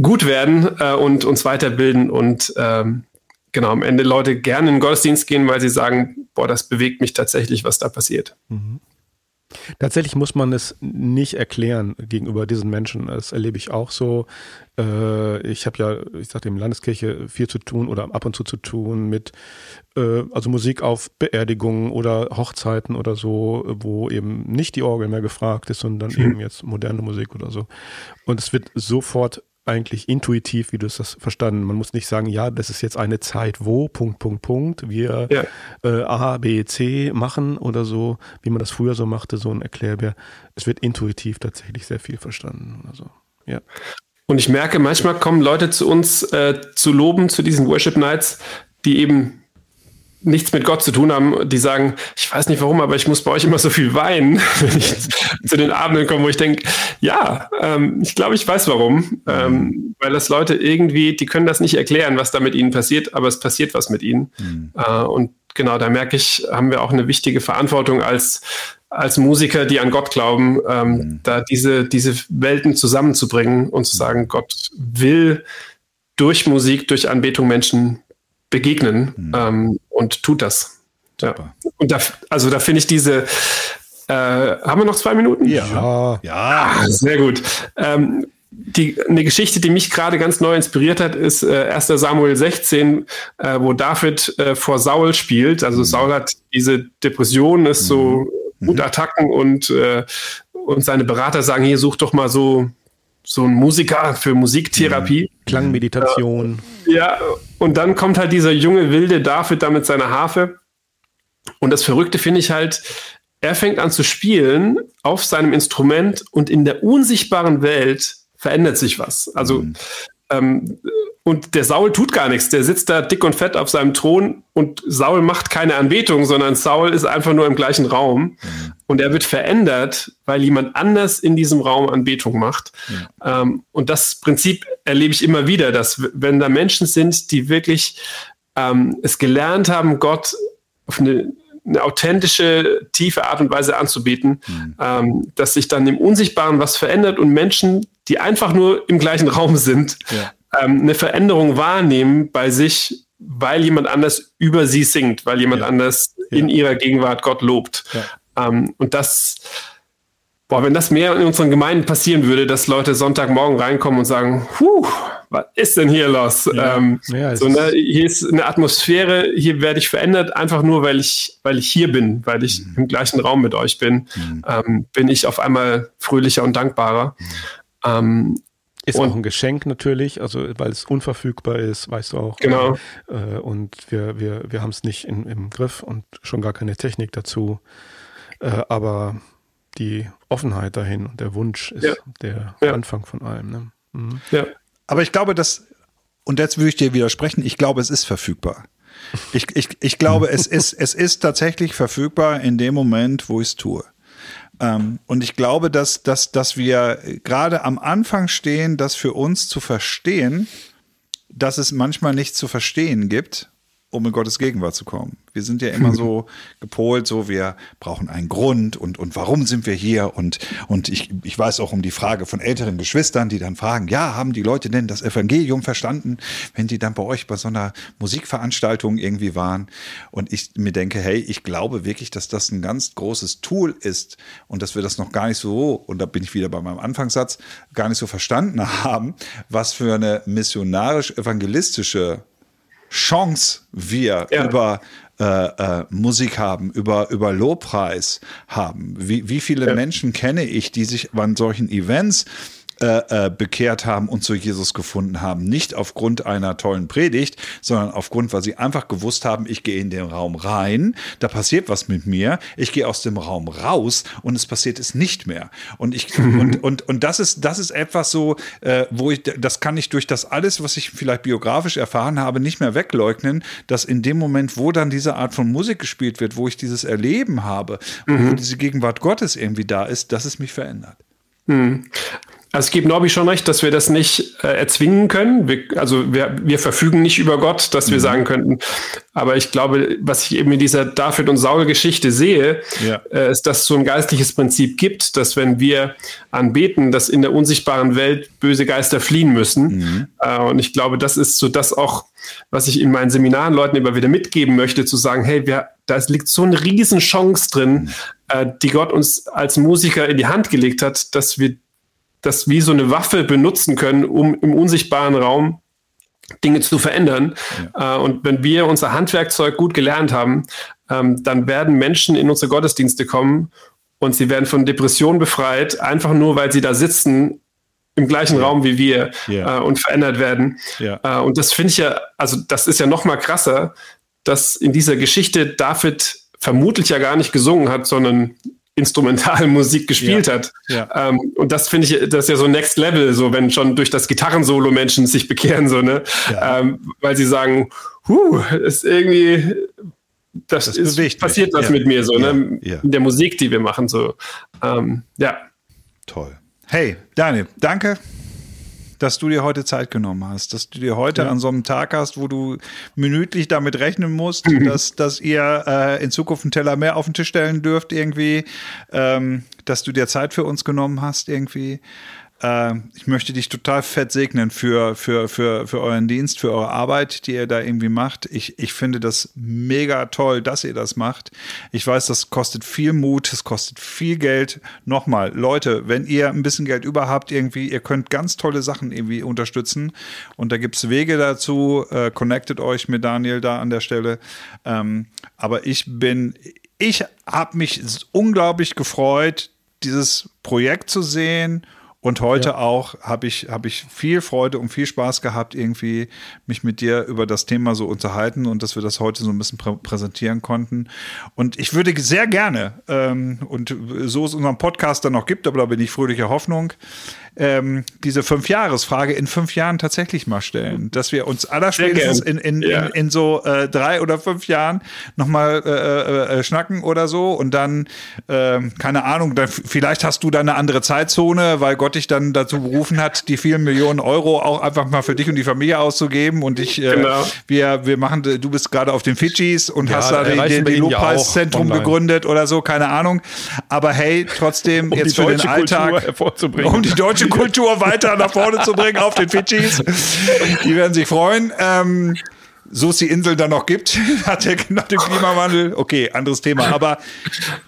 gut werden äh, und uns weiterbilden und ähm, genau am Ende Leute gerne in den Gottesdienst gehen, weil sie sagen, boah, das bewegt mich tatsächlich, was da passiert. Mhm. Tatsächlich muss man es nicht erklären gegenüber diesen Menschen. Das erlebe ich auch so. Äh, ich habe ja, ich sagte, im Landeskirche viel zu tun oder ab und zu zu tun mit, äh, also Musik auf Beerdigungen oder Hochzeiten oder so, wo eben nicht die Orgel mehr gefragt ist, sondern mhm. eben jetzt moderne Musik oder so. Und es wird sofort eigentlich intuitiv, wie du es das verstanden. Man muss nicht sagen, ja, das ist jetzt eine Zeit, wo, Punkt, Punkt, Punkt, wir ja. äh, A, B, C machen oder so, wie man das früher so machte, so ein Erklärbär. Es wird intuitiv tatsächlich sehr viel verstanden oder so. Ja. Und ich merke, manchmal kommen Leute zu uns äh, zu loben zu diesen Worship Nights, die eben nichts mit Gott zu tun haben, die sagen, ich weiß nicht warum, aber ich muss bei euch immer so viel weinen, wenn ich zu den Abenden komme, wo ich denke, ja, ähm, ich glaube, ich weiß warum. Ähm, weil das Leute irgendwie, die können das nicht erklären, was da mit ihnen passiert, aber es passiert was mit ihnen. Mhm. Äh, und genau, da merke ich, haben wir auch eine wichtige Verantwortung als, als Musiker, die an Gott glauben, ähm, mhm. da diese, diese Welten zusammenzubringen und zu sagen, Gott will durch Musik, durch Anbetung Menschen begegnen mhm. ähm, und tut das. Ja. Und da, also da finde ich diese, äh, haben wir noch zwei Minuten? Ja. Ja. Ah, sehr gut. Ähm, die, eine Geschichte, die mich gerade ganz neu inspiriert hat, ist äh, 1. Samuel 16, äh, wo David äh, vor Saul spielt. Also mhm. Saul hat diese Depression, ist mhm. so Wutattacken mhm. und, äh, und seine Berater sagen, hier such doch mal so so ein Musiker für Musiktherapie. Mhm. Klangmeditation. Ja, und dann kommt halt dieser junge wilde David da mit seiner Harfe. Und das Verrückte finde ich halt, er fängt an zu spielen auf seinem Instrument und in der unsichtbaren Welt verändert sich was. Also mhm. Ähm, und der Saul tut gar nichts. Der sitzt da dick und fett auf seinem Thron und Saul macht keine Anbetung, sondern Saul ist einfach nur im gleichen Raum. Mhm. Und er wird verändert, weil jemand anders in diesem Raum Anbetung macht. Ja. Ähm, und das Prinzip erlebe ich immer wieder, dass wenn da Menschen sind, die wirklich ähm, es gelernt haben, Gott auf eine, eine authentische, tiefe Art und Weise anzubieten, mhm. ähm, dass sich dann im Unsichtbaren was verändert und Menschen, die einfach nur im gleichen Raum sind, ja ähm, eine Veränderung wahrnehmen bei sich, weil jemand anders über sie singt, weil jemand ja. anders ja. in ihrer Gegenwart Gott lobt. Ähm, und das, boah, wenn das mehr in unseren Gemeinden passieren würde, dass Leute Sonntagmorgen reinkommen und sagen, Puh, was ist denn hier los? Ähm, so, ne, hier ist eine Atmosphäre, hier werde ich verändert, einfach nur, weil ich, weil ich hier bin, weil ich mhm. im gleichen Raum mit euch bin, mhm. ähm, bin ich auf einmal fröhlicher und dankbarer. Mhm. Ähm, ist und, auch ein Geschenk natürlich, also weil es unverfügbar ist, weißt du auch. Genau. Äh, und wir, wir, wir haben es nicht in, im Griff und schon gar keine Technik dazu. Äh, aber die Offenheit dahin und der Wunsch ist ja. der ja. Anfang von allem. Ne? Mhm. Ja. Aber ich glaube, dass, und jetzt würde ich dir widersprechen, ich glaube, es ist verfügbar. Ich, ich, ich glaube, es ist, es ist tatsächlich verfügbar in dem Moment, wo ich es tue. Ähm, und ich glaube, dass, dass, dass wir gerade am Anfang stehen, das für uns zu verstehen, dass es manchmal nichts zu verstehen gibt um in Gottes Gegenwart zu kommen. Wir sind ja immer so gepolt, so wir brauchen einen Grund und, und warum sind wir hier? Und, und ich, ich weiß auch um die Frage von älteren Geschwistern, die dann fragen, ja, haben die Leute denn das Evangelium verstanden, wenn die dann bei euch bei so einer Musikveranstaltung irgendwie waren? Und ich mir denke, hey, ich glaube wirklich, dass das ein ganz großes Tool ist und dass wir das noch gar nicht so, und da bin ich wieder bei meinem Anfangssatz, gar nicht so verstanden haben, was für eine missionarisch-evangelistische Chance wir ja. über äh, äh, Musik haben, über, über Lobpreis haben. Wie, wie viele ja. Menschen kenne ich, die sich an solchen Events äh, äh, bekehrt haben und zu Jesus gefunden haben. Nicht aufgrund einer tollen Predigt, sondern aufgrund, weil sie einfach gewusst haben, ich gehe in den Raum rein, da passiert was mit mir, ich gehe aus dem Raum raus und es passiert es nicht mehr. Und ich und, und, und das ist, das ist etwas so, äh, wo ich, das kann ich durch das alles, was ich vielleicht biografisch erfahren habe, nicht mehr wegleugnen, dass in dem Moment, wo dann diese Art von Musik gespielt wird, wo ich dieses Erleben habe, mhm. wo diese Gegenwart Gottes irgendwie da ist, dass es mich verändert. Mhm. Also es gibt Norbi schon recht, dass wir das nicht äh, erzwingen können. Wir, also wir, wir verfügen nicht über Gott, dass wir mhm. sagen könnten. Aber ich glaube, was ich eben in dieser David und Saul-Geschichte sehe, ja. äh, ist, dass es so ein geistliches Prinzip gibt, dass wenn wir anbeten, dass in der unsichtbaren Welt böse Geister fliehen müssen. Mhm. Äh, und ich glaube, das ist so das auch, was ich in meinen Seminaren Leuten immer wieder mitgeben möchte, zu sagen, hey, wir, da liegt so eine Riesenchance drin, mhm. äh, die Gott uns als Musiker in die Hand gelegt hat, dass wir das wie so eine Waffe benutzen können, um im unsichtbaren Raum Dinge zu verändern. Ja. Äh, und wenn wir unser Handwerkzeug gut gelernt haben, ähm, dann werden Menschen in unsere Gottesdienste kommen und sie werden von Depressionen befreit, einfach nur, weil sie da sitzen im gleichen ja. Raum wie wir ja. äh, und verändert werden. Äh, und das finde ich ja, also das ist ja noch mal krasser, dass in dieser Geschichte David vermutlich ja gar nicht gesungen hat, sondern Instrumentalmusik gespielt ja. hat. Ja. Ähm, und das finde ich, das ist ja so Next Level, so wenn schon durch das Gitarrensolo Menschen sich bekehren, so, ne? Ja. Ähm, weil sie sagen, huh, ist irgendwie, das, das ist, passiert was mit mir, so, ne? In der Musik, die wir machen, so. Ähm, ja. Toll. Hey, Daniel, danke dass du dir heute Zeit genommen hast, dass du dir heute ja. an so einem Tag hast, wo du minütlich damit rechnen musst, mhm. dass, dass ihr äh, in Zukunft einen Teller mehr auf den Tisch stellen dürft irgendwie, ähm, dass du dir Zeit für uns genommen hast irgendwie. Äh, ich möchte dich total fett segnen für, für, für, für euren Dienst, für eure Arbeit, die ihr da irgendwie macht. Ich, ich finde das mega toll, dass ihr das macht. Ich weiß, das kostet viel Mut, es kostet viel Geld. Nochmal, Leute, wenn ihr ein bisschen Geld über habt, irgendwie, ihr könnt ganz tolle Sachen irgendwie unterstützen. Und da gibt es Wege dazu. Äh, connectet euch mit Daniel da an der Stelle. Ähm, aber ich bin, ich habe mich unglaublich gefreut, dieses Projekt zu sehen und heute ja. auch habe ich, hab ich viel Freude und viel Spaß gehabt, irgendwie mich mit dir über das Thema so unterhalten und dass wir das heute so ein bisschen prä präsentieren konnten. Und ich würde sehr gerne, ähm, und so es unseren Podcast dann noch gibt, aber da bin ich fröhlicher Hoffnung, ähm, diese Fünf-Jahres-Frage in fünf Jahren tatsächlich mal stellen. Dass wir uns allerspätestens in, in, ja. in, in, so äh, drei oder fünf Jahren nochmal äh, äh, äh, schnacken oder so und dann, äh, keine Ahnung, dann, vielleicht hast du dann eine andere Zeitzone, weil Gott dich dann dazu berufen hat, die vielen Millionen Euro auch einfach mal für dich und die Familie auszugeben und ich, äh, genau. wir, wir machen, du bist gerade auf den Fidschis und ja, hast da die, die Lobpreiszentrum ja gegründet oder so, keine Ahnung. Aber hey, trotzdem um jetzt für den Alltag, um die deutsche deutsche Kultur weiter nach vorne zu bringen auf den Fidschis. Die werden sich freuen. Ähm, so es die Insel dann noch gibt, hat der nach dem Klimawandel. Okay, anderes Thema. Aber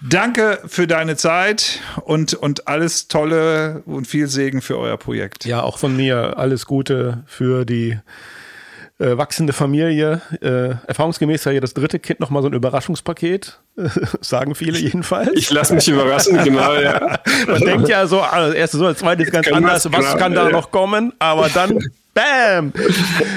danke für deine Zeit und, und alles Tolle und viel Segen für euer Projekt. Ja, auch von mir alles Gute für die äh, wachsende Familie. Äh, erfahrungsgemäß ja das dritte Kind nochmal so ein Überraschungspaket, sagen viele jedenfalls. Ich lasse mich überraschen, genau, ja. Man denkt ja so, ah, das erste so, das zweite ist ganz anders, was kann da noch kommen? Aber dann Bam!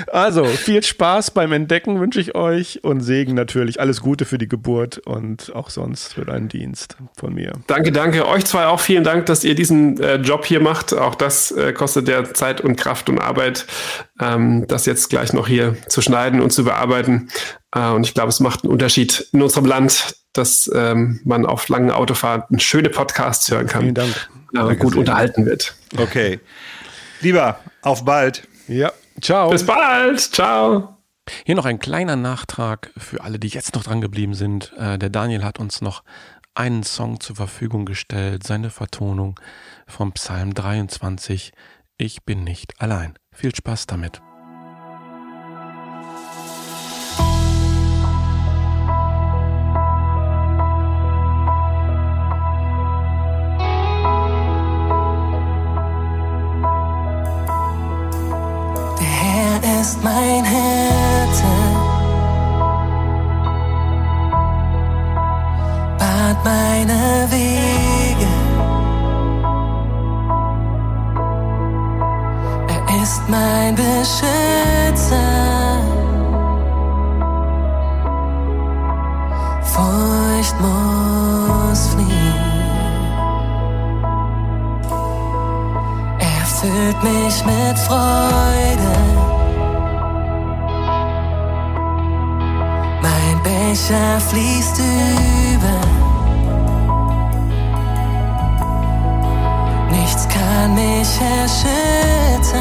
Also, viel Spaß beim Entdecken wünsche ich euch und Segen natürlich. Alles Gute für die Geburt und auch sonst für deinen Dienst von mir. Danke, danke. Euch zwei auch vielen Dank, dass ihr diesen äh, Job hier macht. Auch das äh, kostet ja Zeit und Kraft und Arbeit, ähm, das jetzt gleich noch hier zu schneiden und zu bearbeiten. Äh, und ich glaube, es macht einen Unterschied in unserem Land, dass ähm, man auf langen Autofahrten schöne Podcasts hören kann. Vielen Dank. Äh, gut unterhalten wird. Okay. Lieber, auf bald. Ja, ciao. Bis bald. Ciao. Hier noch ein kleiner Nachtrag für alle, die jetzt noch dran geblieben sind. Äh, der Daniel hat uns noch einen Song zur Verfügung gestellt, seine Vertonung vom Psalm 23. Ich bin nicht allein. Viel Spaß damit. Ist mein Hirte. Bad meine Wege. Er ist mein Beschützer. Furcht muss fliehen. Er füllt mich mit Freude. Speicher fließt über. Nichts kann mich erschüttern.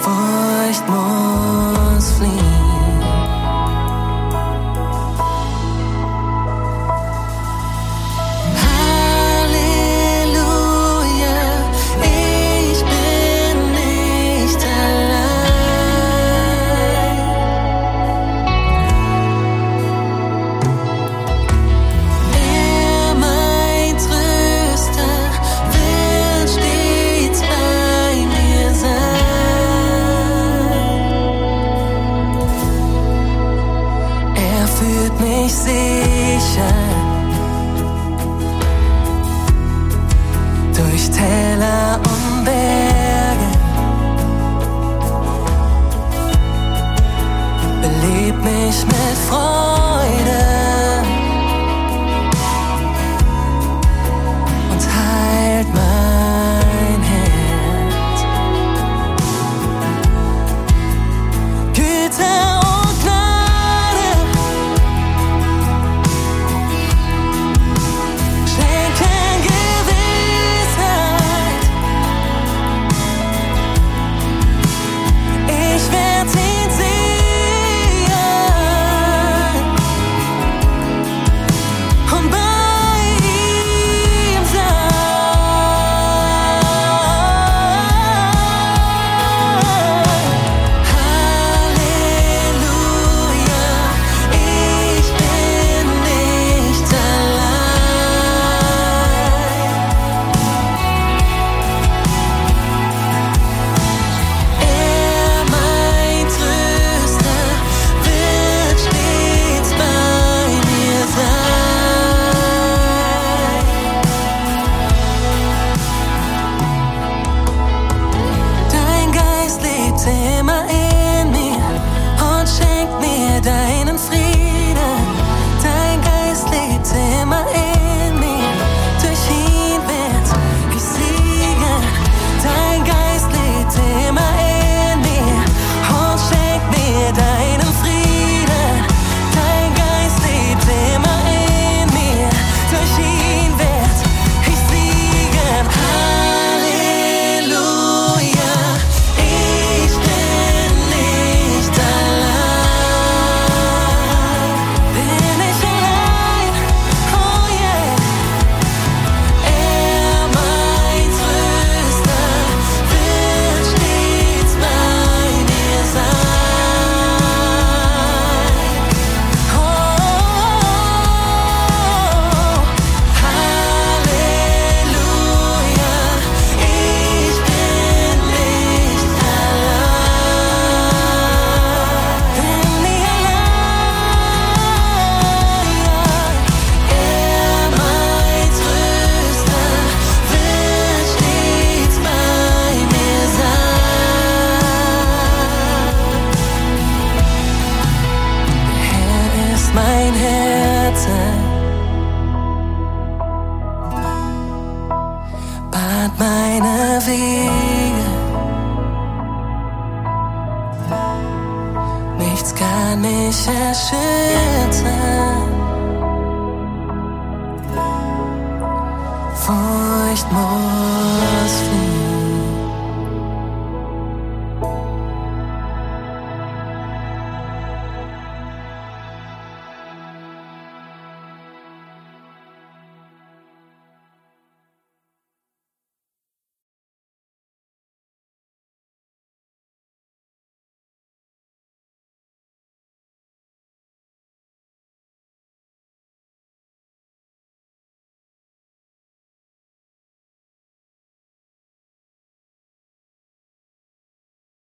Furcht muss